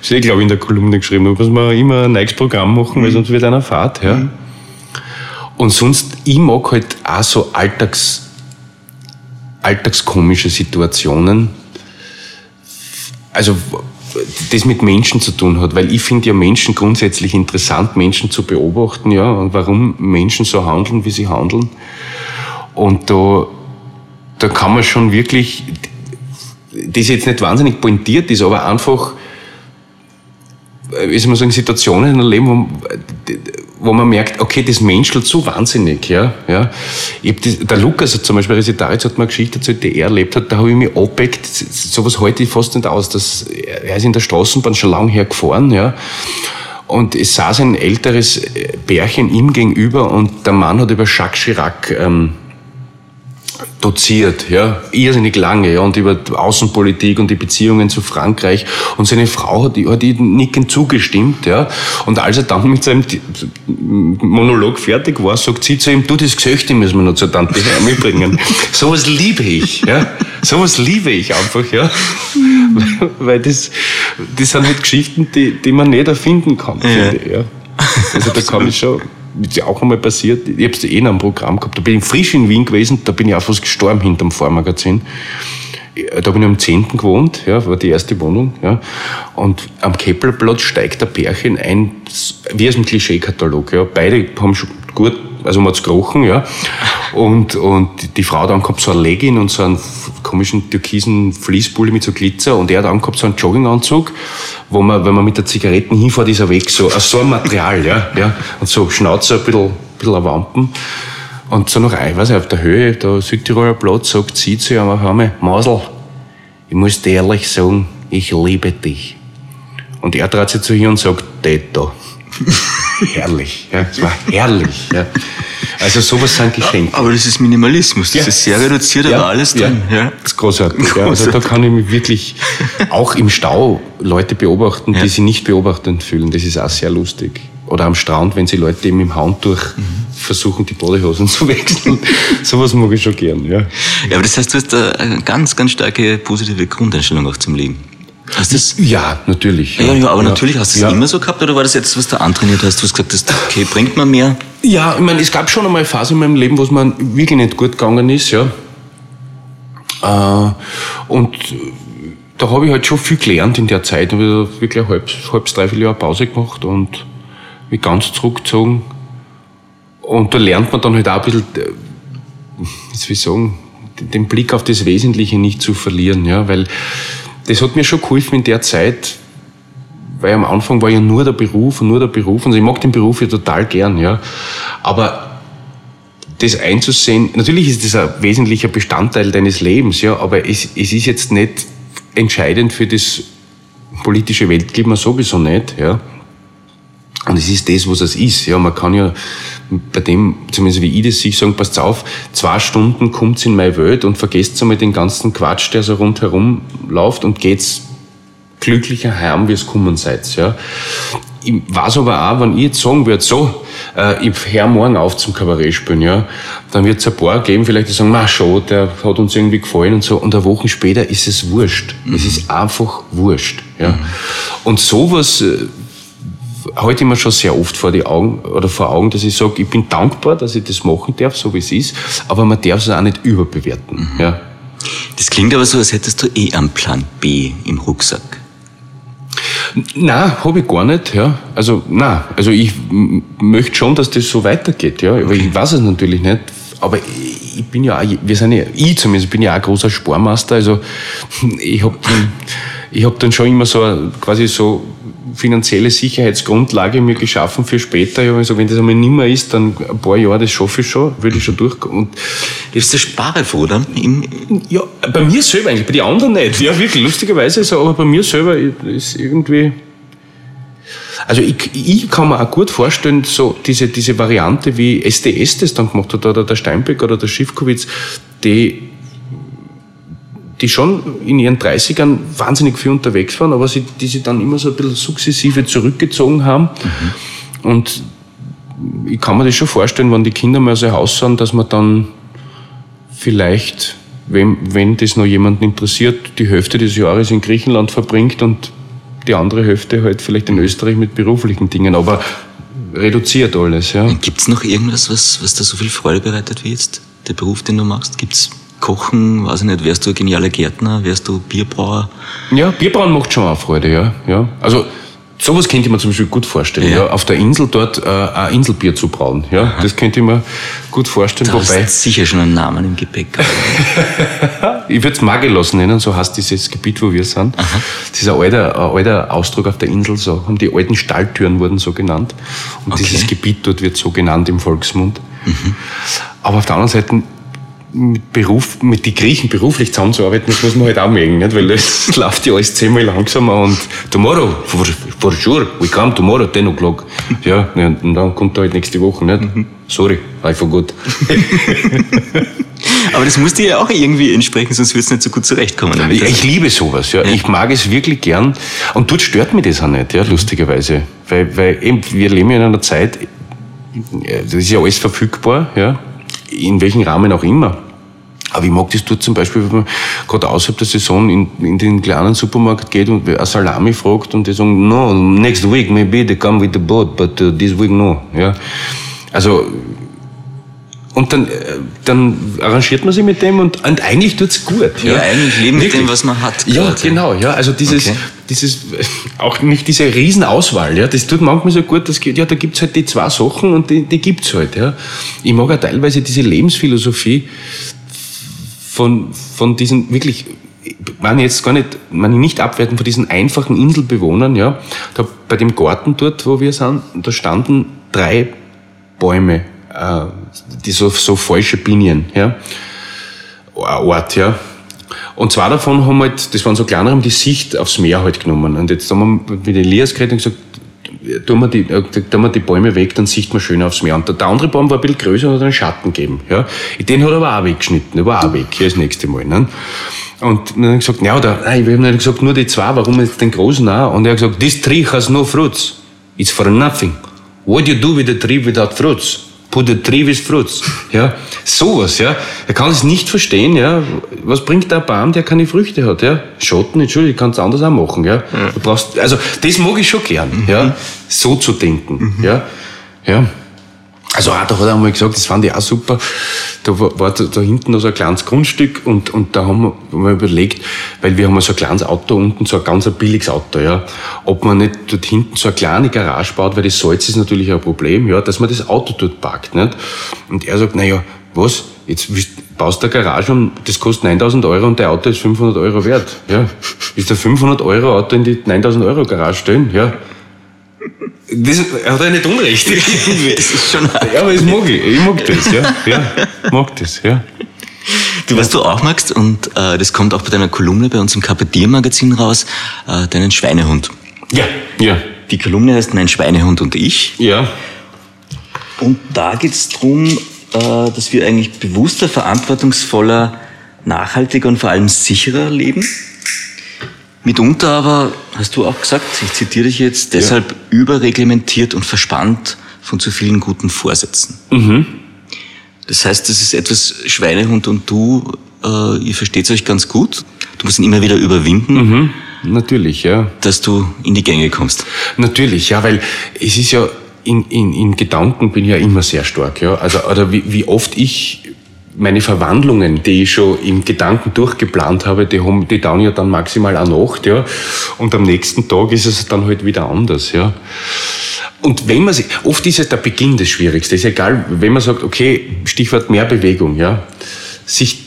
das ist glaube ich in der Kolumne geschrieben, muss man immer ein neues Programm machen, weil mhm. sonst wird einer Fahrt, ja. Mhm. Und sonst, ich mag halt auch so Alltags, alltagskomische Situationen. Also, das mit Menschen zu tun hat, weil ich finde ja Menschen grundsätzlich interessant, Menschen zu beobachten, ja, und warum Menschen so handeln, wie sie handeln. Und da, da kann man schon wirklich, das jetzt nicht wahnsinnig pointiert ist, aber einfach, wie soll man sagen, Situationen erleben, wo, wo man merkt, okay, das menschelt so wahnsinnig, ja, ja. Ich das, der Lukas hat zum Beispiel, Resitaritz hat mir erzählt, die er erlebt hat, da habe ich mich abgeckt, sowas halte ich fast nicht aus, dass, er ist in der Straßenbahn schon lang hergefahren, ja, und es saß ein älteres Bärchen ihm gegenüber und der Mann hat über Jacques Chirac, ähm, doziert, ja, irrsinnig lange, ja, und über Außenpolitik und die Beziehungen zu Frankreich. Und seine Frau hat, hat ihm nickend zugestimmt, ja. Und als er dann mit seinem Monolog fertig war, sagt sie zu ihm, du, das Gesöchte müssen wir noch zur Tante mitbringen. Sowas liebe ich, ja. Sowas liebe ich einfach, ja. Weil das, das sind halt Geschichten, die, die man nicht erfinden kann, ja. finde ich, ja. Also da kann ich schon, ist ja auch einmal passiert, ich habe es eh in einem Programm gehabt, da bin ich frisch in Wien gewesen, da bin ich auch fast gestorben hinterm Vormagazin. Da bin ich am 10. gewohnt, ja, war die erste Wohnung, ja. Und am Keppelplatz steigt der Pärchen ein, wie aus dem Klischeekatalog, ja. Beide haben schon gut, also man hat's gerochen, ja. Und, und die Frau hat angehabt so eine Legging und so einen komischen türkisen Fließpulli mit so Glitzer und er hat angehabt so einen Jogginganzug wo man, wenn man mit der Zigaretten hinfährt, ist er weg, so, so einem Material, ja, ja, und so Schnauze ein bisschen, ein bisschen ein Wampen. Und so noch ein, weiß ich, auf der Höhe, da Südtiroler Platz, sagt sie zu ihm, Hame, Masel, ich muss dir ehrlich sagen, ich liebe dich. Und er dreht sich zu ihr und sagt, Teto. herrlich, ja, es war herrlich, ja. Also sowas sind Geschenke. Aber das ist Minimalismus, das ja. ist sehr reduziert, aber alles drin. Ja. ja. Das ist großartig. großartig. Ja. Also da kann ich mich wirklich auch im Stau Leute beobachten, die sich nicht beobachtend fühlen. Das ist auch sehr lustig. oder am Strand, wenn sie Leute eben im Handtuch mhm. versuchen, die Bodehosen zu wechseln. Sowas mag ich schon gern, ja. Ja, aber das heißt, du hast eine ganz, ganz starke positive Grundeinstellung auch zum Leben. Hast das? Ja, natürlich. Ja, ja, aber ja. natürlich hast du es ja. immer so gehabt oder war das jetzt, was du antrainiert hast? Du hast gesagt, das, okay, bringt man mehr? Ja, ich meine, es gab schon einmal eine Phase in meinem Leben, wo es mir wirklich nicht gut gegangen ist, ja. Äh, und da habe ich halt schon viel gelernt in der Zeit. Da habe ich wirklich ein halbes, halbes dreiviertel Jahr Pause gemacht und mich ganz zurückgezogen. Und da lernt man dann halt auch ein bisschen, äh, wie soll ich sagen, den Blick auf das Wesentliche nicht zu verlieren, ja, weil das hat mir schon geholfen in der Zeit, weil am Anfang war ja nur der Beruf und nur der Beruf und ich mag den Beruf ja total gern, ja, aber das einzusehen, natürlich ist das ein wesentlicher Bestandteil deines Lebens, ja, aber es, es ist jetzt nicht entscheidend für das politische Weltklima sowieso nicht, ja. Und es ist das, was es ist. Ja, man kann ja bei dem, zumindest wie ich das sehe, sagen, passt auf, zwei Stunden kommt's in meine Welt und vergesst einmal den ganzen Quatsch, der so rundherum läuft und geht's glücklicher heim, wie es kommen seid. Ja. Ich weiß aber auch, wenn ich jetzt sagen würde, so, äh, ich höre morgen auf zum Kabarett spielen, ja, dann wird es ein paar geben, vielleicht die sagen, na schon, der hat uns irgendwie gefallen und so, und eine Woche später ist es wurscht. Mhm. Es ist einfach wurscht. Ja. Mhm. Und sowas halte ich mir schon sehr oft vor die Augen oder vor Augen, dass ich sage, ich bin dankbar, dass ich das machen darf, so wie es ist, aber man darf es auch nicht überbewerten. Mhm. Ja. Das klingt aber so, als hättest du eh einen Plan B im Rucksack. Na, habe ich gar nicht, ja. Also, na, also ich möchte schon, dass das so weitergeht, ja. Aber ich weiß es natürlich nicht. Aber ich bin ja auch, wir sind ja, ich zumindest bin ja auch ein großer Spormaster, also ich habe ich hab dann schon immer so quasi so finanzielle Sicherheitsgrundlage mir geschaffen für später. Ich also wenn das einmal nimmer ist, dann ein paar Jahre, das schaffe ich schon, würde ich schon durch. Und ist das Sparefroh dann? ja, bei mir selber eigentlich, bei den anderen nicht. Ja, wirklich, lustigerweise so, aber bei mir selber ist irgendwie, also ich, ich kann mir auch gut vorstellen, so diese, diese Variante, wie SDS das dann gemacht hat, oder der Steinbeck oder der Schiffkowitz, die die schon in ihren 30ern wahnsinnig viel unterwegs waren, aber sie, die sich dann immer so ein bisschen sukzessive zurückgezogen haben. Mhm. Und ich kann mir das schon vorstellen, wenn die Kinder mal so Haus sind, dass man dann vielleicht, wenn, wenn das noch jemanden interessiert, die Hälfte des Jahres in Griechenland verbringt und die andere Hälfte halt vielleicht in Österreich mit beruflichen Dingen, aber reduziert alles. Ja. Gibt es noch irgendwas, was, was da so viel Freude bereitet wie jetzt der Beruf, den du machst? Gibt es Kochen, weiß ich nicht, wärst du ein genialer Gärtner, wärst du Bierbrauer? Ja, Bierbrauen macht schon auch Freude, ja. ja. Also sowas könnte ich mir zum Beispiel gut vorstellen, ja. ja auf der Insel dort äh, ein Inselbier zu brauen. Ja, Aha. das könnte ich mir gut vorstellen. Du wobei hast sicher schon einen Namen im Gepäck. ich würde es Magelos nennen, so heißt dieses Gebiet, wo wir sind. Aha. Das ist ein alter, ein alter Ausdruck auf der Insel, so haben die alten Stalltüren wurden so genannt. Und okay. dieses Gebiet dort wird so genannt im Volksmund. Mhm. Aber auf der anderen Seite mit Beruf, mit den Griechen beruflich zusammenzuarbeiten, das muss man halt auch mögen, nicht? weil es läuft ja alles zehnmal langsamer und tomorrow, for, for sure, we come tomorrow, 10 o'clock. Ja, und dann kommt er halt nächste Woche, nicht? Mhm. Sorry, I forgot. Aber das muss dir ja auch irgendwie entsprechen, sonst würdest du nicht so gut zurechtkommen damit. Ich, ich liebe sowas, ja. ja. Ich mag es wirklich gern. Und dort stört mich das auch nicht, ja, lustigerweise. Weil, weil eben, wir leben ja in einer Zeit, das ist ja alles verfügbar, ja. In welchem Rahmen auch immer. Aber ich mag das dort zum Beispiel, wenn man gerade außerhalb der Saison in, in den kleinen Supermarkt geht und eine Salami fragt und die sagen, no, next week maybe they come with the boat, but uh, this week no. Ja. Also, und dann, äh, dann arrangiert man sich mit dem und, und eigentlich tut's gut. Ja, ja eigentlich leben mit dem, was man hat. Ja, gerade. genau, ja. Also dieses, okay. dieses, auch nicht diese Riesenauswahl, ja. Das tut manchmal so gut, dass, ja, da gibt's halt die zwei Sachen und die, die gibt's halt, ja. Ich mag auch teilweise diese Lebensphilosophie, von, von diesen wirklich, meine jetzt gar nicht, meine nicht abwerten, von diesen einfachen Inselbewohnern, ja, da bei dem Garten dort, wo wir sind, da standen drei Bäume, äh, die so, so falsche Binien, ja, Ort, ja. Und zwei davon haben halt, das waren so kleinere, haben die Sicht aufs Meer halt genommen. Und jetzt haben wir mit Elias geredet und gesagt, tun wir, die, äh, tun wir die Bäume weg, dann sieht man schön aufs Meer. Und der, andere Baum war ein bisschen größer und hat einen Schatten gegeben. Ja. Den hat er aber auch weggeschnitten, der war auch weg, hier das nächste Mal. Ne. Und dann habe ich gesagt, ja, oder, nein, wir haben nicht gesagt, nur die zwei, warum jetzt den großen auch? Und er hat gesagt, this tree has no fruits. It's for nothing. What do you do with a tree without fruits? Put a tree with fruits. Ja, sowas, ja. Er kann es nicht verstehen, ja. Was bringt der Baum, der keine Früchte hat, ja? Schotten, Entschuldigung, kannst anders auch machen, ja. Du brauchst, also, das mag ich schon gern, ja. So zu denken, ja. Ja. Also da hat einmal gesagt, das fand ich auch super. Da war, da, da hinten noch so ein kleines Grundstück und, und da haben wir überlegt, weil wir haben so ein kleines Auto unten, so ein ganz billiges Auto, ja, ob man nicht dort hinten so eine kleine Garage baut, weil das Salz ist natürlich ein Problem, ja, dass man das Auto dort parkt, nicht? Und er sagt, naja, was? Jetzt baust du eine Garage und das kostet 9000 Euro und dein Auto ist 500 Euro wert, ja. Ist der 500 Euro Auto in die 9000 Euro Garage stellen, ja. Das hat er nicht unrecht. Das ist schon Ja, aber das mag ich. Ich mag das, ja. Ja, mag das, ja. Du, was du auch magst, und äh, das kommt auch bei deiner Kolumne bei uns im Kapitier-Magazin raus, äh, deinen Schweinehund. Ja, ja, Die Kolumne heißt Mein Schweinehund und ich. ja. Und da geht es darum, äh, dass wir eigentlich bewusster, verantwortungsvoller, nachhaltiger und vor allem sicherer leben. Mitunter aber, hast du auch gesagt, ich zitiere dich jetzt, deshalb überreglementiert und verspannt von zu vielen guten Vorsätzen. Das heißt, das ist etwas, Schweinehund und du, äh, ihr versteht euch ganz gut. Du musst ihn immer wieder überwinden, Natürlich, ja. dass du in die Gänge kommst. Natürlich, ja, weil es ist ja, in, in, in Gedanken bin ich ja immer sehr stark, ja. Also, oder wie, wie oft ich meine Verwandlungen, die ich schon im Gedanken durchgeplant habe, die haben, die dauern ja dann maximal eine Nacht, ja. Und am nächsten Tag ist es dann halt wieder anders, ja. Und wenn man sich, oft ist es der Beginn das Schwierigste. Ist egal, wenn man sagt, okay, Stichwort mehr Bewegung, ja. Sich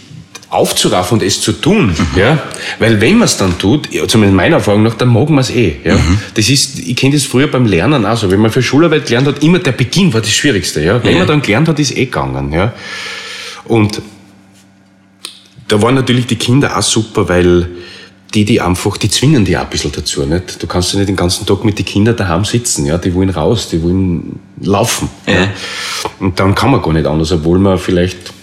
aufzuraffen und es zu tun, ja, weil wenn man es dann tut, ja, zumindest meiner Erfahrung nach, dann mag man es eh, ja. Das ist, ich kenne das früher beim Lernen auch so, wenn man für Schularbeit gelernt hat, immer der Beginn war das Schwierigste, ja. Wenn Ja. man dann gelernt hat, ist eh gegangen, ja. Und da waren natürlich die Kinder auch super, weil die, die einfach, die zwingen die auch ein bisschen dazu, nicht? Du kannst ja nicht den ganzen Tag mit den Kindern daheim sitzen, ja? Die wollen raus, die wollen laufen. Ja. Und dann kann man gar nicht anders, obwohl man vielleicht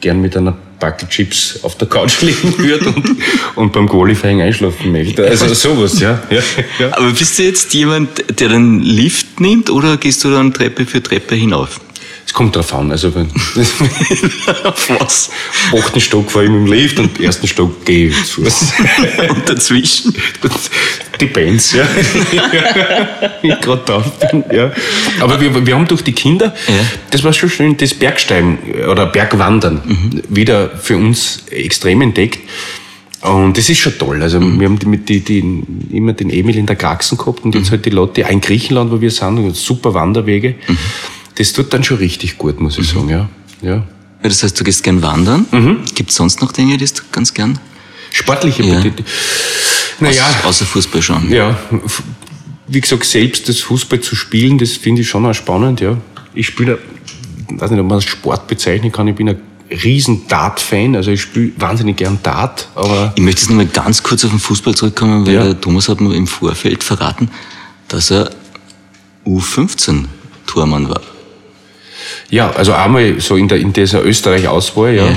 gern mit einer Backel Chips auf der Couch liegen würde und, und beim Qualifying einschlafen möchte. Also sowas, ja. ja, ja. Aber bist du jetzt jemand, der den Lift nimmt oder gehst du dann Treppe für Treppe hinauf? Es kommt drauf an. Also wenn, Auf was? achten Stock fahre ich mit dem Lift und ersten Stock gehe ich zu Fuß. Und dazwischen? Die Bands, ja. ich gerade da bin, ja. Aber wir, wir haben durch die Kinder, Ja. das war schon schön, das Bergsteigen oder Bergwandern wieder für uns extrem entdeckt. Und das ist schon toll. Also wir haben die, mit die, die, immer den Emil in der Kraxen gehabt und jetzt halt die Leute, auch in Griechenland, wo wir sind, super Wanderwege. Das tut dann schon richtig gut, muss ich sagen, ja. ja. Ja, Das heißt, du gehst gern wandern. Gibt es sonst noch Dinge, die du ganz gern? Sportliche Ja. Betätigung. Naja, Außer- Außer Fußball schon. Ja, wie gesagt, selbst das Fußball zu spielen, das finde ich schon auch spannend, ja. Ich spiele, ich weiß nicht, ob man das Sport bezeichnen kann, ich bin ein riesen Dart-Fan, also ich spiele wahnsinnig gern Dart, aber Ich möchte jetzt nochmal ganz kurz auf den Fußball zurückkommen, weil Ja. der Thomas hat mir im Vorfeld verraten, dass er U15-Tormann war. Ja, also einmal so in, der, in dieser Österreich-Auswahl, ja. Ja.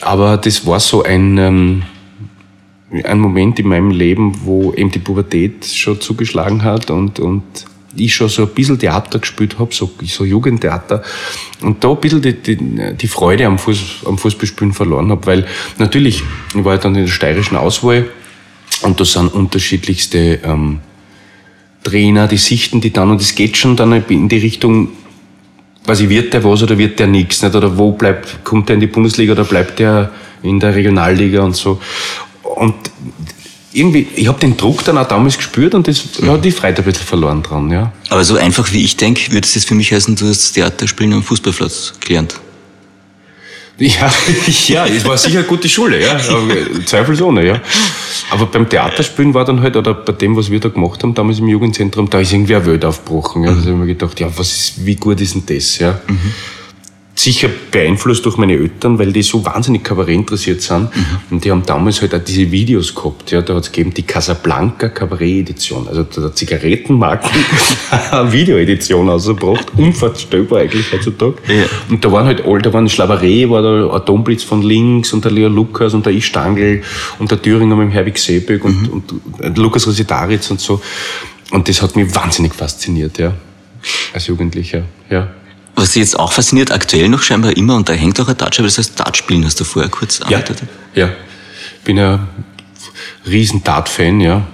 Aber das war so ein, ähm, ein Moment in meinem Leben, wo eben die Pubertät schon zugeschlagen hat und, und ich schon so ein bisschen Theater gespielt habe, so, so Jugendtheater, und da ein bisschen die, die, die Freude am, Fuß, am Fußballspielen verloren habe, weil natürlich, ich war ja dann in der steirischen Auswahl und da sind unterschiedlichste ähm, Trainer, die sichten die dann und es geht schon dann in die Richtung, quasi wird der was oder wird der nichts, nicht? Oder wo bleibt, kommt der in die Bundesliga oder bleibt der in der Regionalliga und so. Und irgendwie, ich habe den Druck dann auch damals gespürt und das hat die Freude ein bisschen verloren dran, ja. Aber so einfach wie ich denke, würde es jetzt für mich heißen, du hast Theaterspielen am Fußballplatz gelernt. Ja, ja, es war sicher eine gute Schule, ja, zweifelsohne, ja. Aber beim Theaterspielen war dann halt, oder bei dem, was wir da gemacht haben, damals im Jugendzentrum, da ist irgendwie eine Welt aufgebrochen. Ja. Da habe ich mir gedacht, ja, was ist, wie gut ist denn das, ja. Sicher beeinflusst durch meine Eltern, weil die so wahnsinnig Kabarett interessiert sind. Und die haben damals halt auch diese Videos gehabt, ja. Da hat es gegeben die Casablanca Kabarett-Edition, also der Zigarettenmarken eine Video-Edition ausgebracht. Unvorstellbar eigentlich heutzutage. Ja. Und da waren halt all, da waren Schlaveré, war da ein Domblitz von links und der Leo Lukas und der Istangl und der Thüringer mit dem Herwig Seeböck und, und, und Lukas Rositaritz und so. Und das hat mich wahnsinnig fasziniert, ja. als Jugendlicher, ja. Was Sie jetzt auch fasziniert, aktuell noch scheinbar immer, und da hängt auch ein Dartscheibe, das heißt Dartspielen, hast du vorher kurz Ja, ja. Bin ein riesen Dart-Fan, ja.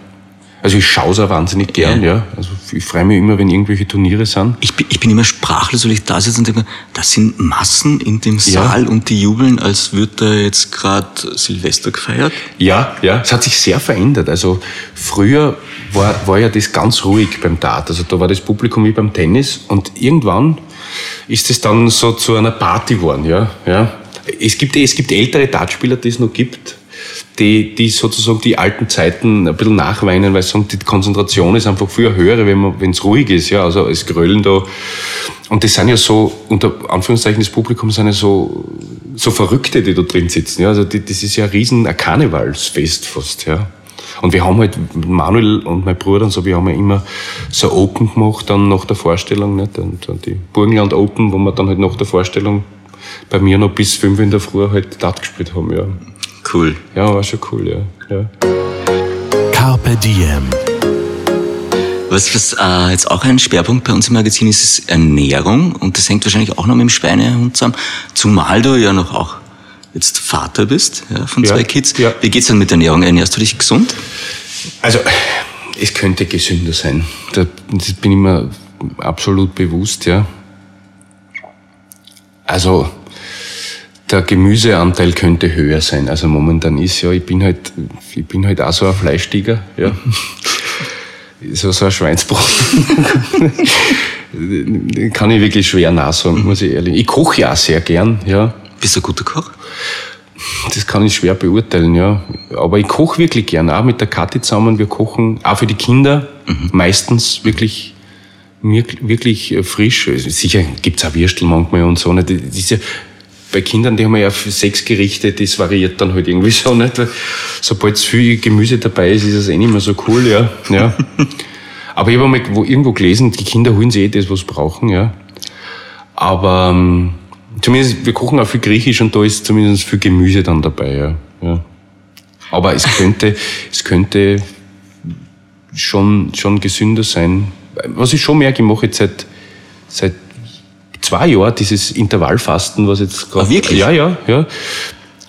Also ich schaue es auch wahnsinnig gern, Ja. ja. Also ich freue mich immer, wenn irgendwelche Turniere sind. Ich bin, ich bin immer sprachlos, weil ich da sitze und denke, das sind Massen in dem Ja. Saal und die jubeln, als würde da jetzt gerade Silvester gefeiert. Ja, ja, es hat sich sehr verändert. Also früher war, war ja das ganz ruhig beim Dart. Also da war das Publikum wie beim Tennis und irgendwann ist es dann so zu einer Party geworden, ja. ja. Es gibt, es gibt ältere Dartspieler, die es noch gibt, die, die sozusagen die alten Zeiten ein bisschen nachweinen, weil sie sagen, die Konzentration ist einfach viel höher, wenn es ruhig ist, ja. Also es grölen da. Und das sind ja so, unter Anführungszeichen, das Publikum sind ja so, so Verrückte, die da drin sitzen. Ja, also die, das ist ja ein riesen Karnevalsfest fast, ja. Und wir haben halt, Manuel und mein Bruder und so, wir haben ja immer so Open gemacht, dann nach der Vorstellung, nicht? Und dann die Burgenland Open, wo wir dann halt nach der Vorstellung bei mir noch bis fünf in der Früh halt Dart gespielt haben, ja. Cool. Ja, war schon cool, ja. ja. Carpe Diem. Was, was äh, jetzt auch ein Schwerpunkt bei uns im Magazin ist, ist Ernährung. Und das hängt wahrscheinlich auch noch mit dem Schweinehund zusammen. Zumal du ja noch auch jetzt Vater bist ja, von Ja, zwei Kids. ja. Wie geht's denn mit der Ernährung? Ernährst du dich gesund? Also, es könnte gesünder sein. Da das bin ich mir absolut bewusst, ja. Also, der Gemüseanteil könnte höher sein. Also momentan ist ja, ich bin halt, ich bin halt auch so ein Fleischtiger, ja. so, so ein Schweinsbrot. Kann ich wirklich schwer nachsagen, muss ich ehrlich. Ich koche ja auch sehr gern, ja. Bist du ein guter Koch? Das kann ich schwer beurteilen, ja. Aber ich koche wirklich gern, auch mit der Kathi zusammen. Wir kochen auch für die Kinder meistens wirklich, wirk- wirklich äh, frisch. Sicher gibt's auch Würstel manchmal und so. Nicht? Ist ja, bei Kindern, die haben ja für sechs Gerichte, das variiert dann halt irgendwie so. Nicht? Weil Sobald viel Gemüse dabei ist, ist es eh nicht mehr so cool, ja. ja. Aber ich habe mal wo, irgendwo gelesen, die Kinder holen sich eh das, was sie brauchen, ja. Aber ähm, zumindest, wir kochen auch viel Griechisch und da ist zumindest viel Gemüse dann dabei, ja. ja. Aber es könnte, es könnte schon, schon gesünder sein. Was ich schon merke, ich mache jetzt seit, seit zwei Jahren dieses Intervallfasten, was jetzt gerade. Ah, wirklich? Ja, ja, ja.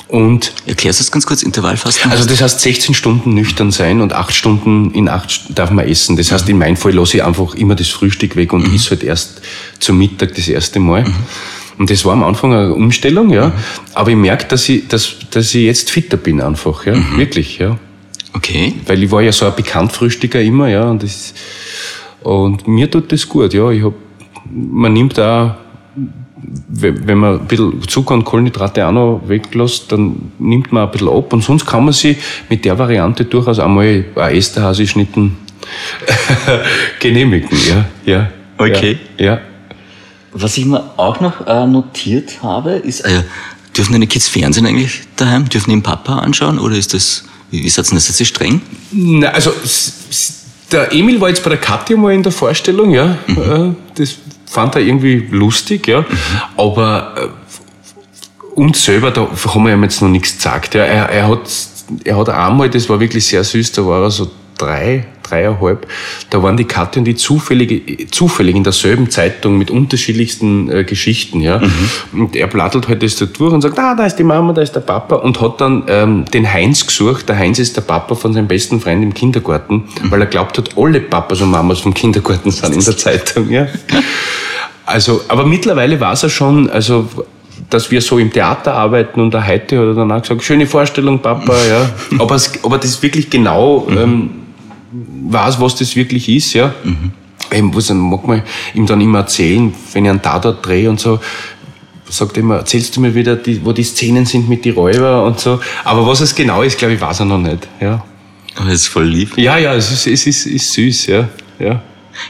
Und Erklärst du das ganz kurz, Intervallfasten? also das heißt 16 Stunden nüchtern sein und 8 Stunden in 8 St- darf man essen. Das heißt, in meinem Fall lasse ich einfach immer das Frühstück weg und esse halt erst zum Mittag das erste Mal. Und das war am Anfang eine Umstellung, ja. Aber ich merke, dass ich, dass, dass ich jetzt fitter bin einfach, ja. Wirklich, ja. okay. Weil ich war ja so ein Bekanntfrühstücker immer, ja. Und, das, und mir tut das gut, ja. Ich hab, man nimmt auch, wenn man ein bisschen Zucker und Kohlenhydrate auch noch weglässt, dann nimmt man ein bisschen ab. Und sonst kann man sich mit der Variante durchaus einmal ein Esterhasi-Schnitten genehmigen, ja. ja Okay. Ja. ja. Was ich mir auch noch äh, notiert habe, ist, äh, dürfen deine Kids Fernsehen eigentlich daheim? Dürfen die den Papa anschauen? Oder ist das, wie, wie ihr das? Ist das streng? Na, also der Emil war jetzt bei der Katja mal in der Vorstellung, ja. Äh, Das fand er irgendwie lustig, ja. Aber äh, uns selber, da haben wir ihm jetzt noch nichts gesagt. Ja. Er, er, hat, er hat einmal, das war wirklich sehr süß, da war er so drei, dreieinhalb, da waren die Katja und die zufällig, zufällig in derselben Zeitung mit unterschiedlichsten äh, Geschichten, ja. Und er plattelt halt das da durch und sagt, ah, da ist die Mama, da ist der Papa und hat dann ähm, den Heinz gesucht. Der Heinz ist der Papa von seinem besten Freund im Kindergarten, weil er glaubt hat, alle Papas und Mamas vom Kindergarten sind in der Zeitung, ja. Also, aber mittlerweile weiß er schon, also, dass wir so im Theater arbeiten und er heute hat er dann auch gesagt, schöne Vorstellung, Papa, ja. Aber, es, aber das wirklich genau ähm, weiß, was das wirklich ist, ja. Ich muss dann mag man ihm dann immer erzählen, wenn ich einen Tatort drehe und so, sagt er immer, erzählst du mir wieder, die, wo die Szenen sind mit die Räuber und so. Aber was es genau ist, glaube ich, weiß er noch nicht, ja. Aber das ist voll lieb. Ja, ja, es ist, es ist, ist süß, ja, ja.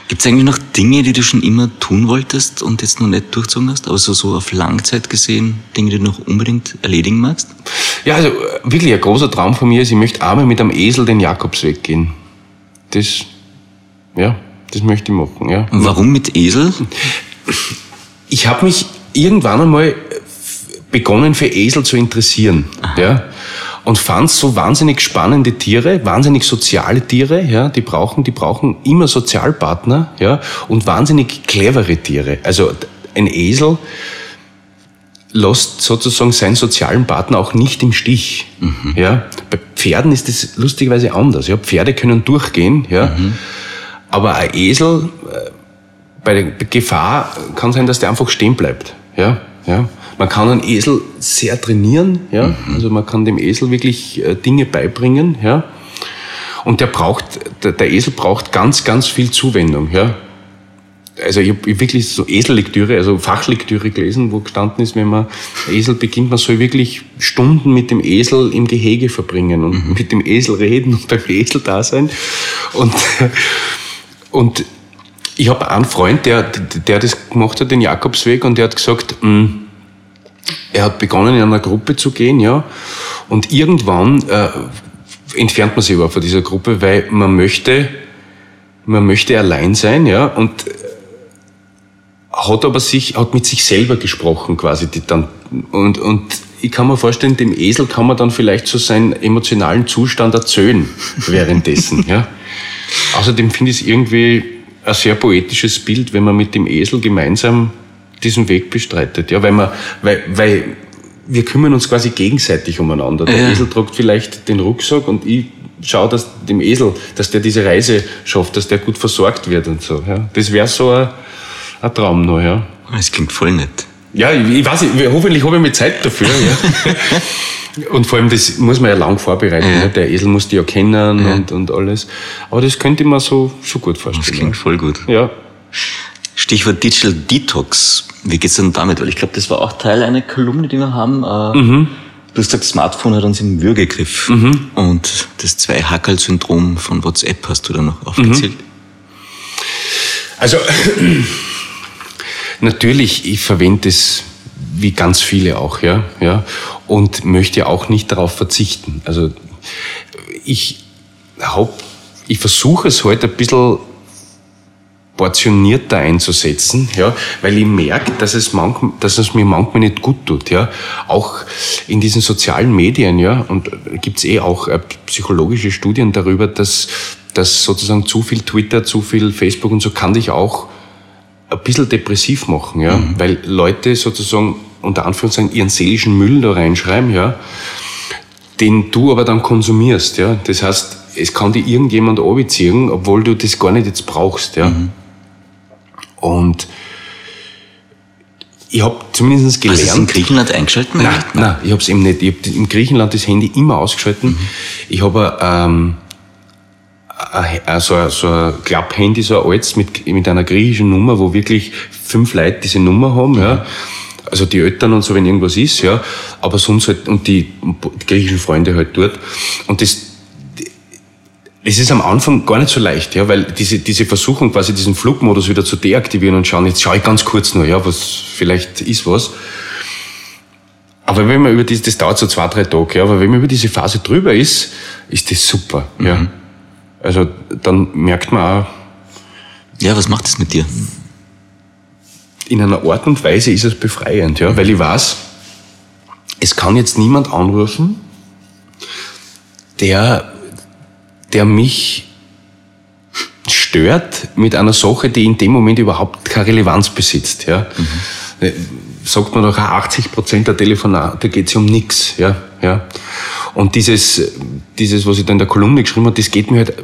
Gibt es eigentlich noch Dinge, die du schon immer tun wolltest und jetzt noch nicht durchzogen hast? Aber so, so auf Langzeit gesehen, Dinge, die du noch unbedingt erledigen magst? Ja, also äh, wirklich ein großer Traum von mir ist, ich möchte einmal mit einem Esel den Jakobsweg gehen. Das, ja, das möchte ich machen, ja. Und warum mit Esel? Ich habe mich irgendwann einmal begonnen für Esel zu interessieren, ja. und fand so wahnsinnig spannende Tiere, wahnsinnig soziale Tiere, ja, die brauchen, die brauchen immer Sozialpartner, ja, und wahnsinnig clevere Tiere. Also ein Esel lässt sozusagen seinen sozialen Partner auch nicht im Stich. Mhm. Ja, bei Pferden ist das lustigerweise anders. Ja, Pferde können durchgehen, ja, mhm. aber ein Esel äh, bei der Gefahr kann sein, dass der einfach stehen bleibt. Ja, ja. Man kann einen Esel sehr trainieren, ja. Mhm. Also man kann dem Esel wirklich äh, Dinge beibringen, ja. Und der braucht, der, der Esel braucht ganz, ganz viel Zuwendung, ja. Also ich habe wirklich so Esellektüre, also Fachlektüre gelesen, wo gestanden ist, wenn man Esel beginnt, man soll wirklich Stunden mit dem Esel im Gehege verbringen und mhm. mit dem Esel reden und beim Esel da sein. Und, und ich habe einen Freund, der, der das gemacht hat, den Jakobsweg, und der hat gesagt, mh, mm, er hat begonnen, in einer Gruppe zu gehen, ja. Und irgendwann äh, entfernt man sich aber von dieser Gruppe, weil man möchte, man möchte allein sein, ja. Und hat aber sich, hat mit sich selber gesprochen, quasi, die dann, und, und ich kann mir vorstellen, dem Esel kann man dann vielleicht so seinen emotionalen Zustand erzählen währenddessen, ja. Außerdem finde ich es irgendwie ein sehr poetisches Bild, wenn man mit dem Esel gemeinsam diesen Weg bestreitet. Ja, weil man, weil, weil wir kümmern uns quasi gegenseitig umeinander. Der ja. Esel tragt vielleicht den Rucksack und ich schaue, dass dem Esel, dass der diese Reise schafft, dass der gut versorgt wird und so. Ja. Das wäre so ein, ein Traum noch, ja. Das klingt voll nett. Ja, ich, ich weiß nicht, hoffentlich habe ich mir Zeit dafür. ja. Und vor allem, das muss man ja lang vorbereiten. Ja. Ne? Der Esel muss die ja kennen ja. Und, und alles. Aber das könnte ich mir so, so gut vorstellen. Das klingt voll gut. Ja. Stichwort Digital Detox. Wie geht's denn damit? Weil ich glaube, das war auch Teil einer Kolumne, die wir haben. Äh, mhm. Du hast gesagt, Smartphone hat uns im Würgegriff. Mhm. Und das Zwei-Hackerl-Syndrom von WhatsApp hast du da noch aufgezählt. Mhm. Also, natürlich, ich verwende es wie ganz viele auch, ja, ja, und möchte auch nicht darauf verzichten. Also, ich hab, ich versuche es heute ein bisschen portionierter einzusetzen, ja, weil ich merke, dass es, manchmal, dass es mir manchmal nicht gut tut, ja. Auch in diesen sozialen Medien, ja, und gibt's eh auch äh, psychologische Studien darüber, dass, dass sozusagen zu viel Twitter, zu viel Facebook und so kann dich auch ein bisschen depressiv machen, ja, mhm. weil Leute sozusagen unter Anführungszeichen ihren seelischen Müll da reinschreiben, ja, den du aber dann konsumierst, ja. Das heißt, es kann dir irgendjemand anbeziehen, obwohl du das gar nicht jetzt brauchst, ja. Mhm. Und ich habe zumindest gelernt. Hast du in Griechenland eingeschalten? Nein, nein, ich habe es eben nicht. Ich habe in Griechenland das Handy immer ausgeschalten. Mhm. Ich habe ähm, so, so ein Klapp-Handy, so ein altes mit, mit einer griechischen Nummer, wo wirklich fünf Leute diese Nummer haben. Mhm. Ja. Also die Eltern und so, wenn irgendwas ist, ja. Aber sonst halt, und die, die griechischen Freunde halt dort. Und das, es ist am Anfang gar nicht so leicht, ja, weil diese, diese Versuchung, quasi diesen Flugmodus wieder zu deaktivieren und schauen, jetzt schaue ich ganz kurz nur, ja, was, vielleicht ist was. Aber wenn man über diese, das dauert so zwei, drei Tage, ja, aber wenn man über diese Phase drüber ist, ist das super, mhm. Also, dann merkt man auch. Ja, was macht das mit dir? In einer Art und Weise ist es befreiend, ja, weil ich weiß, es kann jetzt niemand anrufen, der der mich stört mit einer Sache, die in dem Moment überhaupt keine Relevanz besitzt. Ja. Mhm. Sagt man doch, 80 Prozent der Telefonate geht es um nichts. Ja, ja. Und dieses, dieses, was ich da in der Kolumne geschrieben habe, das geht mir halt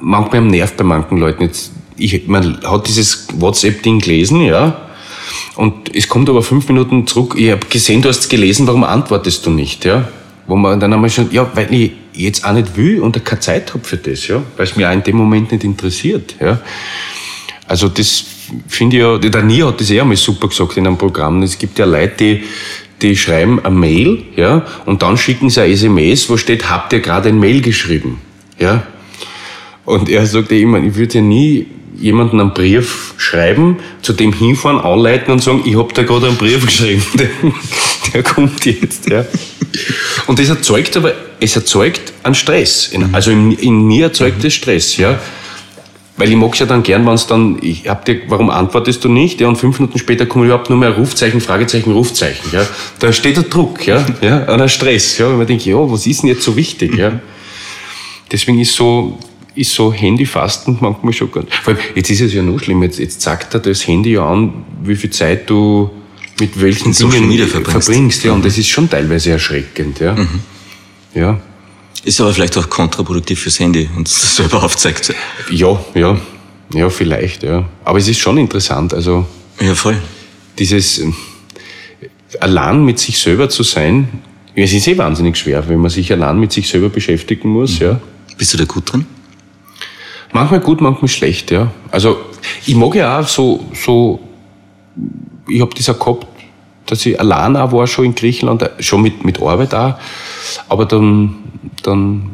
manchmal am Nerv bei manchen Leuten. Jetzt, ich, man hat dieses WhatsApp-Ding gelesen, ja, und es kommt aber fünf Minuten zurück, ich habe gesehen, du hast es gelesen, warum antwortest du nicht, ja? Wo man dann einmal schon, ja, weil ich jetzt auch nicht will und keine Zeit habe für das, ja, weil es mir auch in dem Moment nicht interessiert, ja. Also das finde ich ja, der Nier hat das eh einmal super gesagt in einem Programm. Es gibt ja Leute, die, die schreiben eine Mail, ja, und dann schicken sie ein SMS, wo steht, habt ihr gerade ein Mail geschrieben, ja. Und er sagt ja immer, ich würde ja nie jemanden einen Brief schreiben, zu dem hinfahren, anleiten und sagen, ich habe da gerade einen Brief geschrieben, der, der kommt jetzt, ja. Und das erzeugt aber, es erzeugt einen Stress. In, also in, in mir erzeugt es Stress, ja. Weil ich mag's ja dann gern, wenn es dann, ich hab dir, warum antwortest du nicht? Ja, und fünf Minuten später kommt überhaupt nur mehr Rufzeichen, Fragezeichen, Rufzeichen. Ja. Da steht der Druck, ja, ja, ein Stress. Ja, wenn man denkt, ja, was ist denn jetzt so wichtig? Ja. Deswegen ist so, ist so Handyfasten manchmal schon gut. Vor allem, jetzt ist es ja noch schlimm, jetzt, jetzt zeigt er das Handy ja an, wie viel Zeit du mit welchen Dingen verbringst. verbringst ja, und das ist schon teilweise erschreckend, ja. Mhm. Ja. Ist aber vielleicht auch kontraproduktiv fürs Handy, es das selber aufzeigt. Ja, ja. Ja, vielleicht, ja. Aber es ist schon interessant, also. Ja, voll. Dieses, äh, allein mit sich selber zu sein, es ist eh wahnsinnig schwer, wenn man sich allein mit sich selber beschäftigen muss, mhm. ja. Bist du da gut drin? Manchmal gut, manchmal schlecht, ja. Also, ich mag ja auch so, so, ich hab das auch gehabt, dass ich allein auch war schon in Griechenland, schon mit, mit Arbeit auch, aber dann, dann,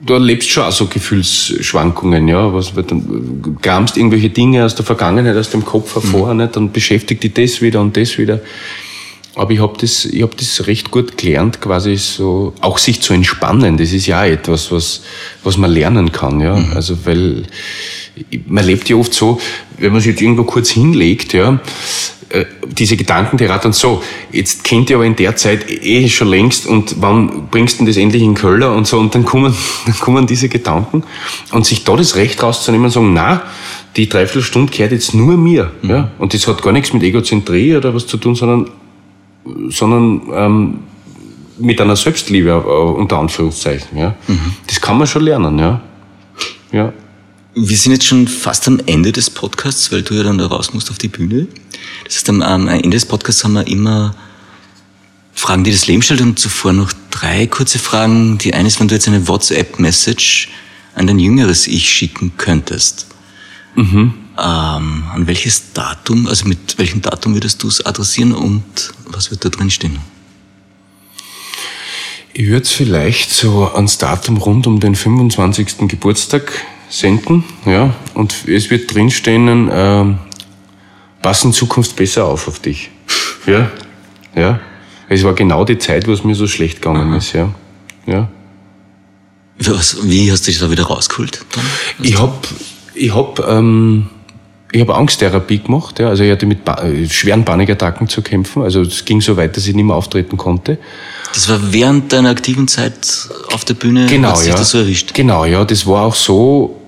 du erlebst schon auch so Gefühlsschwankungen, ja, was, dann kramst irgendwelche Dinge aus der Vergangenheit, aus dem Kopf hervor, mhm. nicht, dann beschäftigt dich das wieder und das wieder. Aber ich habe das, ich hab das recht gut gelernt, quasi so, auch sich zu entspannen. Das ist ja etwas, was, was man lernen kann, ja. Mhm. Also, weil, man lebt ja oft so, wenn man sich jetzt irgendwo kurz hinlegt, ja, äh, diese Gedanken, die rattern so, jetzt kennt ihr aber in der Zeit eh schon längst und wann bringst du das endlich in Köller und so und dann kommen, dann kommen diese Gedanken und sich da das Recht rauszunehmen und sagen, na, die Dreiviertelstunde gehört jetzt nur mir, mhm. ja, und das hat gar nichts mit Egozentrie oder was zu tun, sondern, sondern, ähm, mit einer Selbstliebe, äh, unter Anführungszeichen, ja. Mhm. Das kann man schon lernen, ja. Ja. Wir sind jetzt schon fast am Ende des Podcasts, weil du ja dann da raus musst auf die Bühne. Das heißt, am, Ende des Podcasts haben wir immer Fragen, die das Leben stellt und zuvor noch drei kurze Fragen. Die eine ist, wenn du jetzt eine WhatsApp-Message an dein jüngeres Ich schicken könntest. Mhm. Ähm, an welches Datum, also mit welchem Datum würdest du es adressieren und was wird da drin stehen? Ich würde es vielleicht so ans Datum rund um den 25. Geburtstag senden, ja, und es wird drinstehen, äh, pass in Zukunft besser auf auf dich. Ja, ja. Es war genau die Zeit, wo es mir so schlecht gegangen Aha. ist, ja. ja. Was, wie hast du dich da wieder rausgeholt? Ich hab, ich hab, ähm, ich hab Angsttherapie gemacht, ja. Also ich hatte mit ba äh, schweren Panikattacken zu kämpfen. Also es ging so weit, dass ich nicht mehr auftreten konnte. Das war während deiner aktiven Zeit auf der Bühne, genau, ja. das so erwischt? Genau, ja. Das war auch so,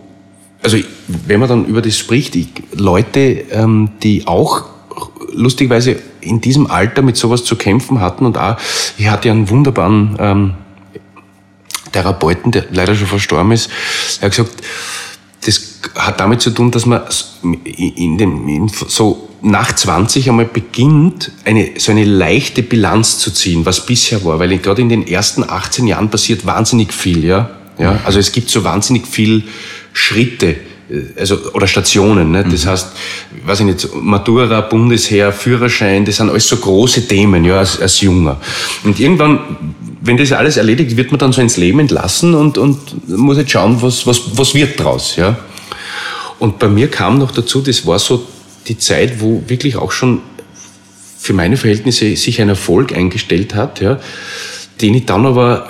also wenn man dann über das spricht, ich, Leute, ähm, die auch lustigweise in diesem Alter mit sowas zu kämpfen hatten und auch, ich hatte einen wunderbaren ähm, Therapeuten, der leider schon verstorben ist, er hat gesagt, hat damit zu tun, dass man in dem, in so nach 20 einmal beginnt, eine, so eine leichte Bilanz zu ziehen, was bisher war, weil gerade in den ersten 18 Jahren passiert wahnsinnig viel, ja. ja? Also es gibt so wahnsinnig viel Schritte, äh, also oder Stationen. Ne? Das mhm. heißt, weiß ich nicht, Matura, Bundesheer, Führerschein, das sind alles so große Themen, ja, als, als Junger. Und irgendwann, wenn das alles erledigt, wird man dann so ins Leben entlassen und, und muss jetzt schauen, was, was, was wird draus, ja. Und bei mir kam noch dazu, das war so die Zeit, wo wirklich auch schon für meine Verhältnisse sich ein Erfolg eingestellt hat, ja, den ich dann aber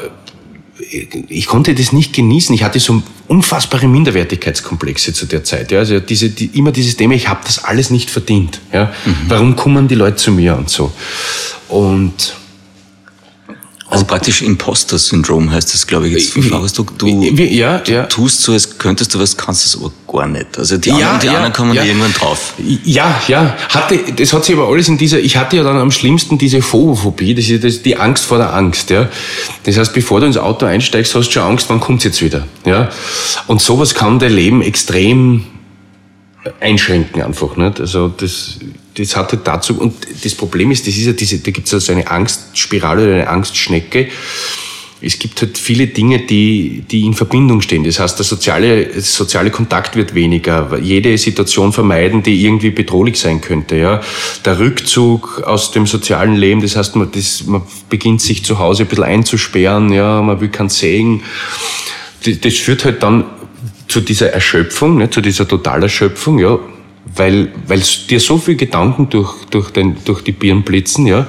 ich konnte das nicht genießen. Ich hatte so unfassbare Minderwertigkeitskomplexe zu der Zeit. Ja. Also diese, die, immer dieses Thema, ich habe das alles nicht verdient. Ja. Mhm. Warum kommen die Leute zu mir und so? Und also praktisch Imposter-Syndrom heißt das, glaube ich, jetzt. Du, du, ja, du ja. tust so, als könntest du was, kannst es aber gar nicht. Also die anderen, ja, die anderen kommen ja. irgendwann drauf. Ja, ja. Hatte, das hat sich aber alles in dieser, ich hatte ja dann am schlimmsten diese Phobophobie, das ist das, die Angst vor der Angst. Ja. Das heißt, bevor du ins Auto einsteigst, hast du schon Angst, wann kommt's jetzt wieder. Ja. Und sowas kann dein Leben extrem einschränken einfach. Nicht? Also das, das hatte dazu, und das Problem ist, das ist ja diese, da gibt es also eine Angstspirale oder eine Angstschnecke. Es gibt halt viele Dinge, die, die in Verbindung stehen. Das heißt, der soziale, soziale Kontakt wird weniger. Jede Situation vermeiden, die irgendwie bedrohlich sein könnte. Ja. Der Rückzug aus dem sozialen Leben, das heißt, man, das, man beginnt sich zu Hause ein bisschen einzusperren, ja, man will keinen Segen. Das, das führt halt dann zu dieser Erschöpfung, ne, zu dieser Totalerschöpfung, ja, weil, weil dir so viel Gedanken durch, durch, den, durch die Birnen blitzen, ja,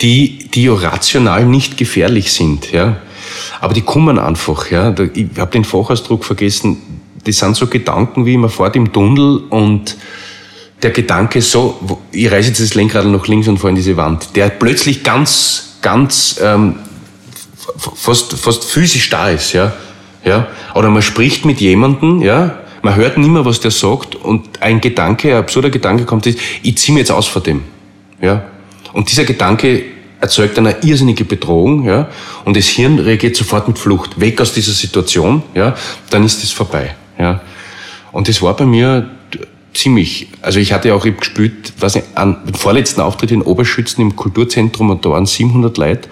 die, die ja rational nicht gefährlich sind, ja. Aber die kommen einfach, ja. Ich habe den Fachausdruck vergessen. Das sind so Gedanken, wie man fährt im Tunnel und der Gedanke so, ich reiße jetzt das Lenkrad nach links und fahre in diese Wand, der plötzlich ganz, ganz ähm, fast, fast physisch da ist, ja. ja. Oder man spricht mit jemandem, ja, man hört nicht mehr, was der sagt und ein Gedanke, ein absurder Gedanke kommt, ist, ich ziehe mir jetzt aus vor dem. Ja. Und dieser Gedanke erzeugt eine irrsinnige Bedrohung, ja, und das Hirn reagiert sofort mit Flucht, weg aus dieser Situation, ja, dann ist es vorbei, ja. Und das war bei mir ziemlich, also ich hatte auch gespielt, was ich, an, den vorletzten Auftritt in Oberschützen im Kulturzentrum und da waren 700 Leute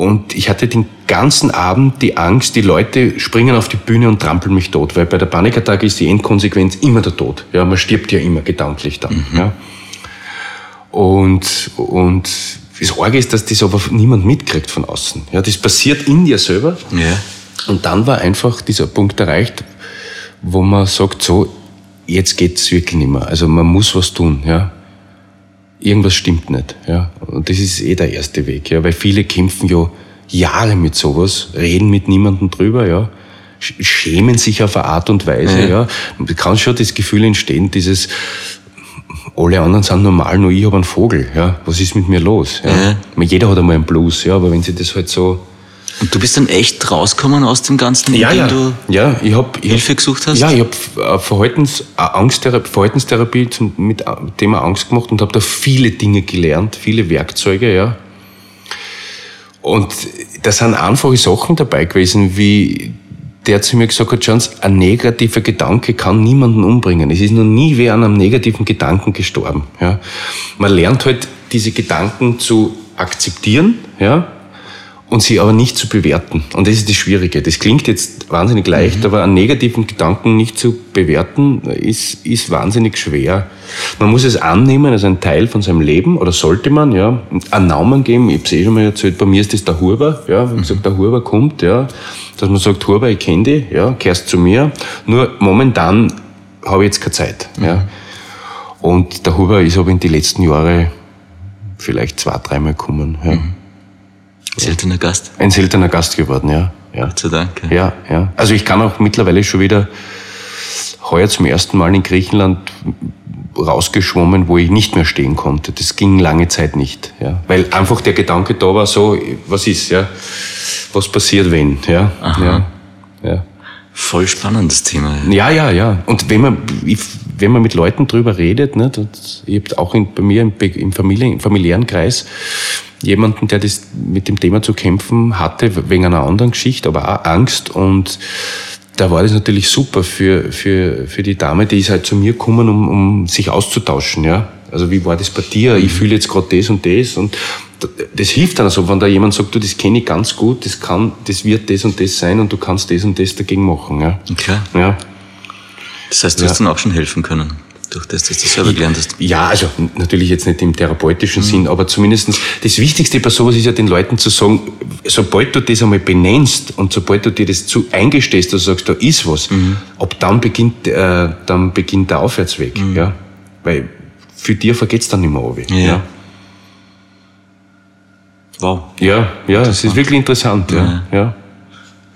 und ich hatte den ganzen Abend die Angst, die Leute springen auf die Bühne und trampeln mich tot, weil bei der Panikattacke ist die Endkonsequenz immer der Tod. Ja, man stirbt ja immer gedanklich dann. Mhm. Ja. Und, und das Orge ist, dass das aber niemand mitkriegt von außen. Ja, das passiert in dir selber. Ja. Und dann war einfach dieser Punkt erreicht, wo man sagt, so, jetzt geht's wirklich nicht mehr. Also man muss was tun. Ja irgendwas stimmt nicht. Ja? Und das ist eh der erste Weg, ja? weil viele kämpfen ja Jahre mit sowas, reden mit niemandem drüber, ja? schämen sich auf eine Art und Weise. Ja. Ja? Da kann schon das Gefühl entstehen, dieses alle anderen sind normal, nur ich habe einen Vogel. Ja? Was ist mit mir los? Ja? ja. Jeder hat einmal einen Blues, ja? aber wenn sie das halt so und du bist dann echt rausgekommen aus dem Ganzen, ja, indem ja. du ja, ich hab, ich Hilfe gesucht hast? Ja, ich habe äh, Verhaltens, äh, Angsttherapie, Verhaltenstherapie zum, mit äh, Thema Angst gemacht und habe da viele Dinge gelernt, viele Werkzeuge, ja. Und da sind einfache Sachen dabei gewesen, wie der zu mir gesagt hat, Chance, ein negativer Gedanke kann niemanden umbringen. Es ist noch nie wer an einem negativen Gedanken gestorben. Ja. Man lernt halt, diese Gedanken zu akzeptieren, ja, und sie aber nicht zu bewerten. Und das ist das Schwierige. Das klingt jetzt wahnsinnig leicht, mhm. aber einen negativen Gedanken nicht zu bewerten, ist, ist wahnsinnig schwer. Man muss es annehmen als ein Teil von seinem Leben, oder sollte man, ja, einen Namen geben. Ich habe es eh schon mal erzählt, bei mir ist das der Huber, ja, wie gesagt, der Huber kommt, ja, dass man sagt, Huber, ich kenne dich, ja, kehrst zu mir. Nur momentan habe ich jetzt keine Zeit, mhm. ja. Und der Huber ist aber in die letzten Jahre vielleicht zwei, dreimal gekommen, ja. Seltener Gast. Ein seltener Gast geworden, ja. ja. Gott sei Dank. Ja. ja, ja. Also ich kann auch mittlerweile schon wieder heuer zum ersten Mal in Griechenland rausgeschwommen, wo ich nicht mehr stehen konnte. Das ging lange Zeit nicht, ja. Weil einfach der Gedanke da war, so, was ist, ja, was passiert, wenn, ja. Aha. ja. ja. Voll spannendes Thema. Ja, ja, ja. Und wenn man, wenn man mit Leuten drüber redet, ne, das, ich habe auch in, bei mir im, im, Familien, im familiären Kreis jemanden, der das mit dem Thema zu kämpfen hatte, wegen einer anderen Geschichte, aber auch Angst und da war das natürlich super für, für, für die Dame, die ist halt zu mir gekommen, um, um sich auszutauschen, ja. Also wie war das bei dir? Ich fühle jetzt gerade das und das und das hilft dann also, wenn da jemand sagt, du, das kenne ich ganz gut, das kann, das wird das und das sein und du kannst das und das dagegen machen, ja. Okay. Ja. Das heißt, du hast dann auch schon helfen können durch das, dass du selber gelernt hast? Ja, also natürlich jetzt nicht im therapeutischen mhm. Sinn, aber zumindestens das Wichtigste bei sowas ist ja den Leuten zu sagen, sobald du das einmal benennst und sobald du dir das zu eingestehst, dass du sagst, da ist was, mhm. ab dann beginnt, äh, dann beginnt der Aufwärtsweg. Mhm. Ja? Weil für dir vergeht's dann nicht mehr runter. Ja. ja. Wow. Ja, ja, es ist wirklich interessant. Ja. ja. Ja.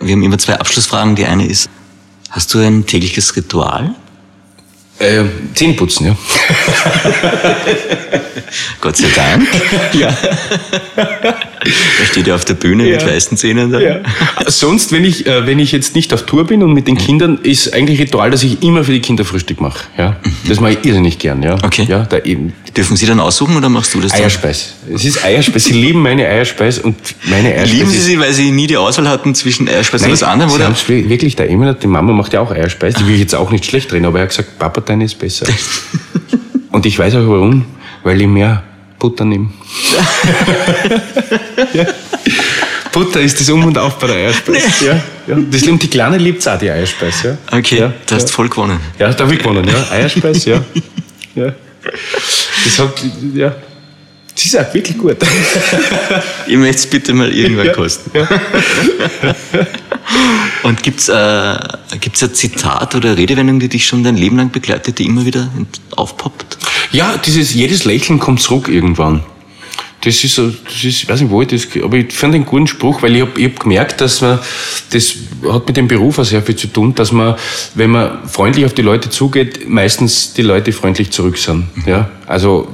Wir haben immer zwei Abschlussfragen. Die eine ist, hast du ein tägliches Ritual? Äh, Zähneputzen, ja. Gott sei Dank. ja. Da steht ja auf der Bühne ja. mit weißen Zähnen da. Ja. Sonst, wenn ich, äh, wenn ich jetzt nicht auf Tour bin und mit den Kindern, ist eigentlich Ritual, dass ich immer für die Kinder Frühstück mache. Ja? Mhm. Das mache ich irrsinnig gern. Ja? Okay. Ja, da eben. Dürfen Sie dann aussuchen oder machst du das dann? Eierspeis. Es ist Eierspeis. Sie lieben meine Eierspeis und meine Eierspeis. Lieben Sie sie, weil Sie nie die Auswahl hatten zwischen Eierspeis Nein, und was anderem? Oder? Sie wirklich, der Emil, die Mama macht ja auch Eierspeis. Die will ich jetzt auch nicht schlecht reden, aber er hat gesagt, Papa, deine ist besser. und ich weiß auch warum, weil ich mehr Butter nehme. ja. Butter ist das Um und Auf bei der Eierspeis. Nee. Ja, ja. Das, und die Kleine liebt auch die Eierspeis. Ja. Okay, ja, du hast voll gewonnen. Ja, da habe ich gewonnen. Ja. Eierspeis, ja. ja. Das hat, ja. Das ist auch wirklich gut. ich möchte es bitte mal irgendwann kosten. Ja. Und gibt es äh, gibt's ein Zitat oder eine Redewendung, die dich schon dein Leben lang begleitet, die immer wieder aufpoppt? Ja, dieses jedes Lächeln kommt zurück irgendwann. Das ist so, das ist, ich weiß nicht, wo ich das, aber ich finde einen guten Spruch, weil ich habe ich hab gemerkt, dass man, das hat mit dem Beruf auch sehr viel zu tun, dass man, wenn man freundlich auf die Leute zugeht, meistens die Leute freundlich zurück sind. Ja, also,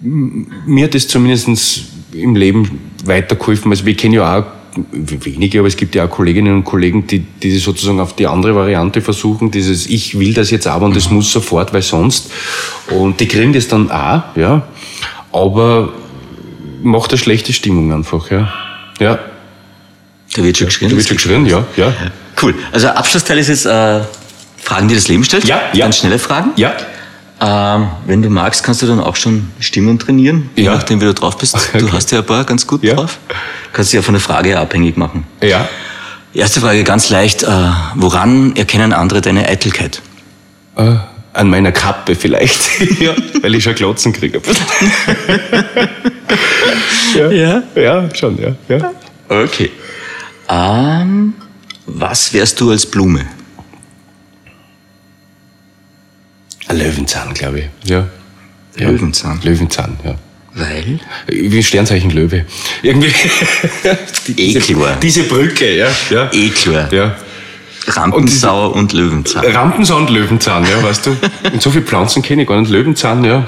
mir hat das zumindest im Leben weitergeholfen. Also, wir kennen ja auch wenige, aber es gibt ja auch Kolleginnen und Kollegen, die, die sozusagen auf die andere Variante versuchen, dieses Ich will das jetzt aber und das muss sofort, weil sonst. Und die kriegen das dann auch, ja. Aber macht eine schlechte Stimmung einfach, ja. Ja. Da wird schon geschrien. Da wird schon geschrien, ja, ja. Cool. Also Abschlussteil ist jetzt äh, Fragen, die das Leben stellt. Ja, ja. Ganz schnelle Fragen. Ja. Ähm, wenn du magst, kannst du dann auch schon Stimmung trainieren, je Ja. nachdem, wie du drauf bist. Okay. Du hast ja ein paar ganz gut Ja. drauf. Kannst dich ja von der Frage abhängig machen. Ja. Erste Frage ganz leicht. Äh, woran erkennen andere deine Eitelkeit? Äh, an meiner Kappe vielleicht. ja, weil ich schon Glotzen kriege. ja. Ja. Ja, schon, ja. ja. Okay. Ähm, was wärst du als Blume? Ein Löwenzahn, glaube ich. Ja. ja. Löwenzahn. Löwenzahn, ja. Weil? Wie Sternzeichen Löwe. Irgendwie. Eh klar. Diese Brücke, ja. ja. Eh klar. Ja. Rampensau und, Löwenzahn. Rampensau und Löwenzahn, ja, weißt du. Und so viele Pflanzen kenne ich gar nicht. Löwenzahn, ja.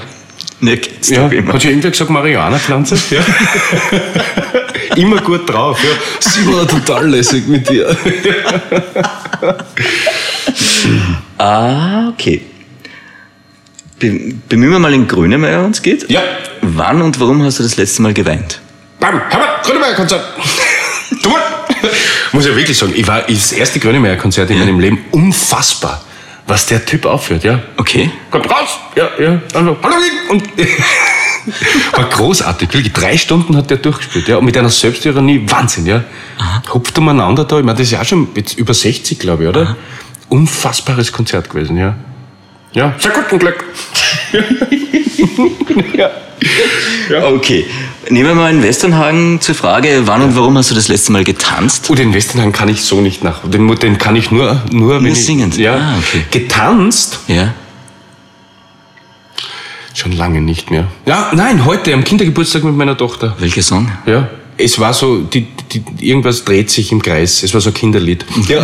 Ne, kennst ja. du immer. Hat schon irgendwer gesagt, Marihuana-Pflanze? Ja. Immer gut drauf, ja. Sie war total lässig mit dir. Ah, okay. Be bemühen wir mal den Grönemeyer, wenn es geht. Ja. Wann und warum hast du das letzte Mal geweint? Bam, Herbert, Grönemeyer-Konzert. Muss ich wirklich sagen, ich war das erste Grönemeyer-Konzert in Ja. meinem Leben unfassbar, was der Typ aufführt, ja. Okay. Kommt raus! Ja, ja. Also, Halloween! Und war großartig, wirklich. Drei Stunden hat der durchgespielt, ja. Und mit einer Selbstironie, Wahnsinn, ja. Hupft umeinander da. Ich meine, das ist ja schon jetzt über 60, glaube ich, oder? Unfassbares Konzert gewesen, ja. Ja, sehr guten Glück. ja. Okay. Nehmen wir mal in Westernhagen zur Frage, wann und warum hast du das letzte Mal getanzt? Oh, den Westernhagen kann ich so nicht nach. Den, den kann ich nur, nur, wenn Nur ich, singend? Ja. Ah, okay. Getanzt? Ja. Schon lange nicht mehr. Ja, nein, heute am Kindergeburtstag mit meiner Tochter. Welcher Song? Ja. Es war so, die, die, irgendwas dreht sich im Kreis. Es war so ein Kinderlied. Ja.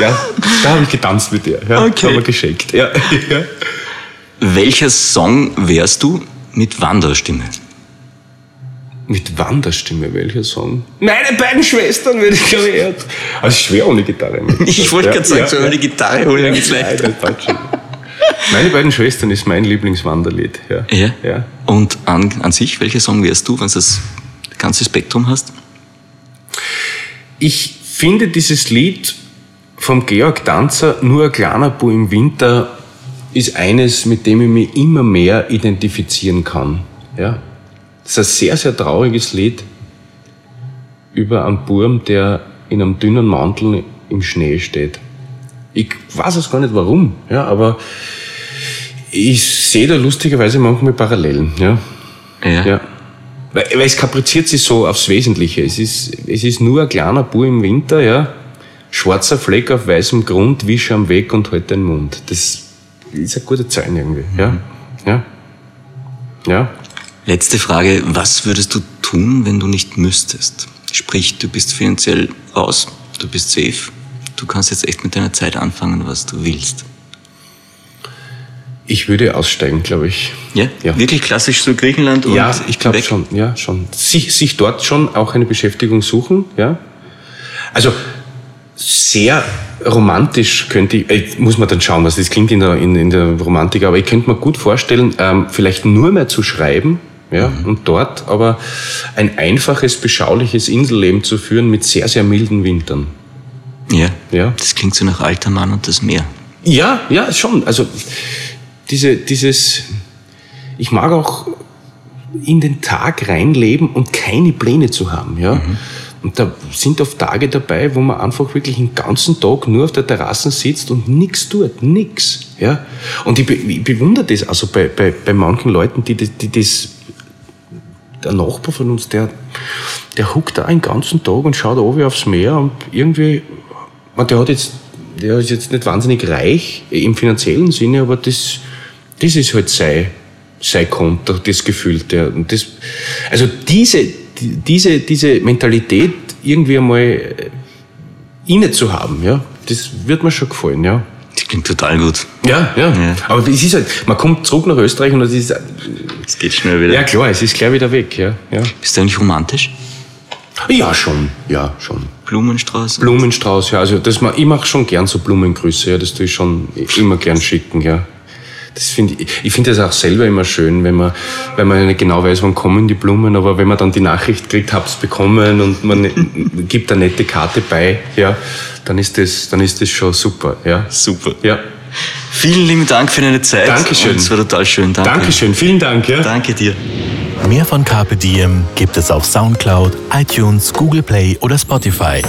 ja, da habe ich getanzt mit ihr. Ja, Okay. Haben wir geschenkt. Ja. ja. Welcher Song wärst du mit Wanderstimme? Mit Wanderstimme, welcher Song? Meine beiden Schwestern, wenn ich gehört. Also schwer ohne Gitarre. Ich wollte Ja, gerade sagen, ja, so ja. eine Gitarre holen, dann geht's leichter. Meine beiden Schwestern ist mein Lieblingswanderlied. Ja. Ja. ja. Und an, an sich, welcher Song wärst du, wenn du das ganze Spektrum hast? Ich finde dieses Lied vom Georg Danzer, Nur ein kleiner Bu im Winter, ist eines, mit dem ich mich immer mehr identifizieren kann. Ja? Das ist ein sehr, sehr trauriges Lied über einen Burm, der in einem dünnen Mantel im Schnee steht. Ich weiß es gar nicht warum, ja, aber ich sehe da lustigerweise manchmal Parallelen. Ja? Ja. Weil, weil es kapriziert sich so aufs Wesentliche. Es ist, es ist nur ein kleiner Bur im Winter, ja. Schwarzer Fleck auf weißem Grund, wische am Weg und halt den Mund. Das ist eine gute Zeit irgendwie, ja. Ja. Ja. Letzte Frage, was würdest du tun, wenn du nicht müsstest? Sprich, du bist finanziell raus, du bist safe, du kannst jetzt echt mit deiner Zeit anfangen, was du willst. Ich würde aussteigen, glaube ich. Ja? Ja. Wirklich klassisch so Griechenland und ja, ich glaube schon, ja, schon. Sich, sich dort schon auch eine Beschäftigung suchen, ja. Also, sehr romantisch könnte ich, äh, muss man dann schauen, was das klingt in der, in, in der Romantik, aber ich könnte mir gut vorstellen, ähm, vielleicht nur mehr zu schreiben, ja, und dort aber ein einfaches, beschauliches Inselleben zu führen mit sehr, sehr milden Wintern. Ja. Ja. Das klingt so nach alter Mann und das Meer. Ja, ja, schon. Also diese, dieses, ich mag auch in den Tag reinleben und keine Pläne zu haben, ja. Und da sind oft Tage dabei, wo man einfach wirklich den ganzen Tag nur auf der Terrasse sitzt und nichts tut, nix, ja. Und ich, be ich bewundere das also bei, bei, bei manchen Leuten, die, die das, der Nachbar von uns, der, der huckt da einen ganzen Tag und schaut oben aufs Meer und irgendwie, man, der hat jetzt, der ist jetzt nicht wahnsinnig reich im finanziellen Sinne, aber das, das ist halt sein, sein Konto, das Gefühlte. Und das, also diese, diese, diese Mentalität irgendwie einmal äh, inne zu haben, ja, das wird mir schon gefallen, ja. Das klingt total gut. Ja, ja, ja. Aber es ist halt, man kommt zurück nach Österreich und es ist. Es geht schnell wieder. Ja, klar, es ist gleich wieder weg, ja. ja. Bist du eigentlich romantisch? Ja, schon, ja, schon. Blumenstrauß? Blumenstrauß, ja. Also das, ich mache schon gern so Blumengrüße, ja, das tue ich schon immer gern schicken, ja. Das finde ich, ich finde das auch selber immer schön, wenn man, wenn man nicht genau weiß, wann kommen die Blumen, aber wenn man dann die Nachricht kriegt, hab's bekommen und man gibt eine nette Karte bei, ja, dann ist das, dann ist das schon super, ja. Super. Ja. Vielen lieben Dank für deine Zeit. Dankeschön. Es war total schön. Danke. Dankeschön, vielen Dank, ja. Danke dir. Mehr von Carpe Diem gibt es auf Soundcloud, iTunes, Google Play oder Spotify.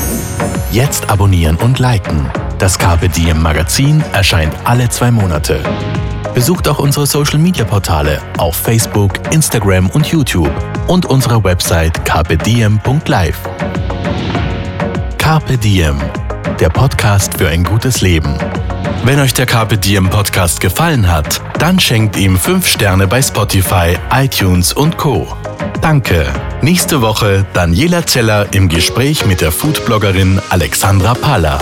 Jetzt abonnieren und liken. Das Carpe Diem Magazin erscheint alle zwei Monate. Besucht auch unsere Social Media Portale auf Facebook, Instagram und YouTube und unsere Website carpediem.live. Carpe Diem, der Podcast für ein gutes Leben. Wenn euch der Carpe Diem Podcast gefallen hat, dann schenkt ihm 5 Sterne bei Spotify, iTunes und Co. Danke. Nächste Woche Daniela Zeller im Gespräch mit der Foodbloggerin Alexandra Palla.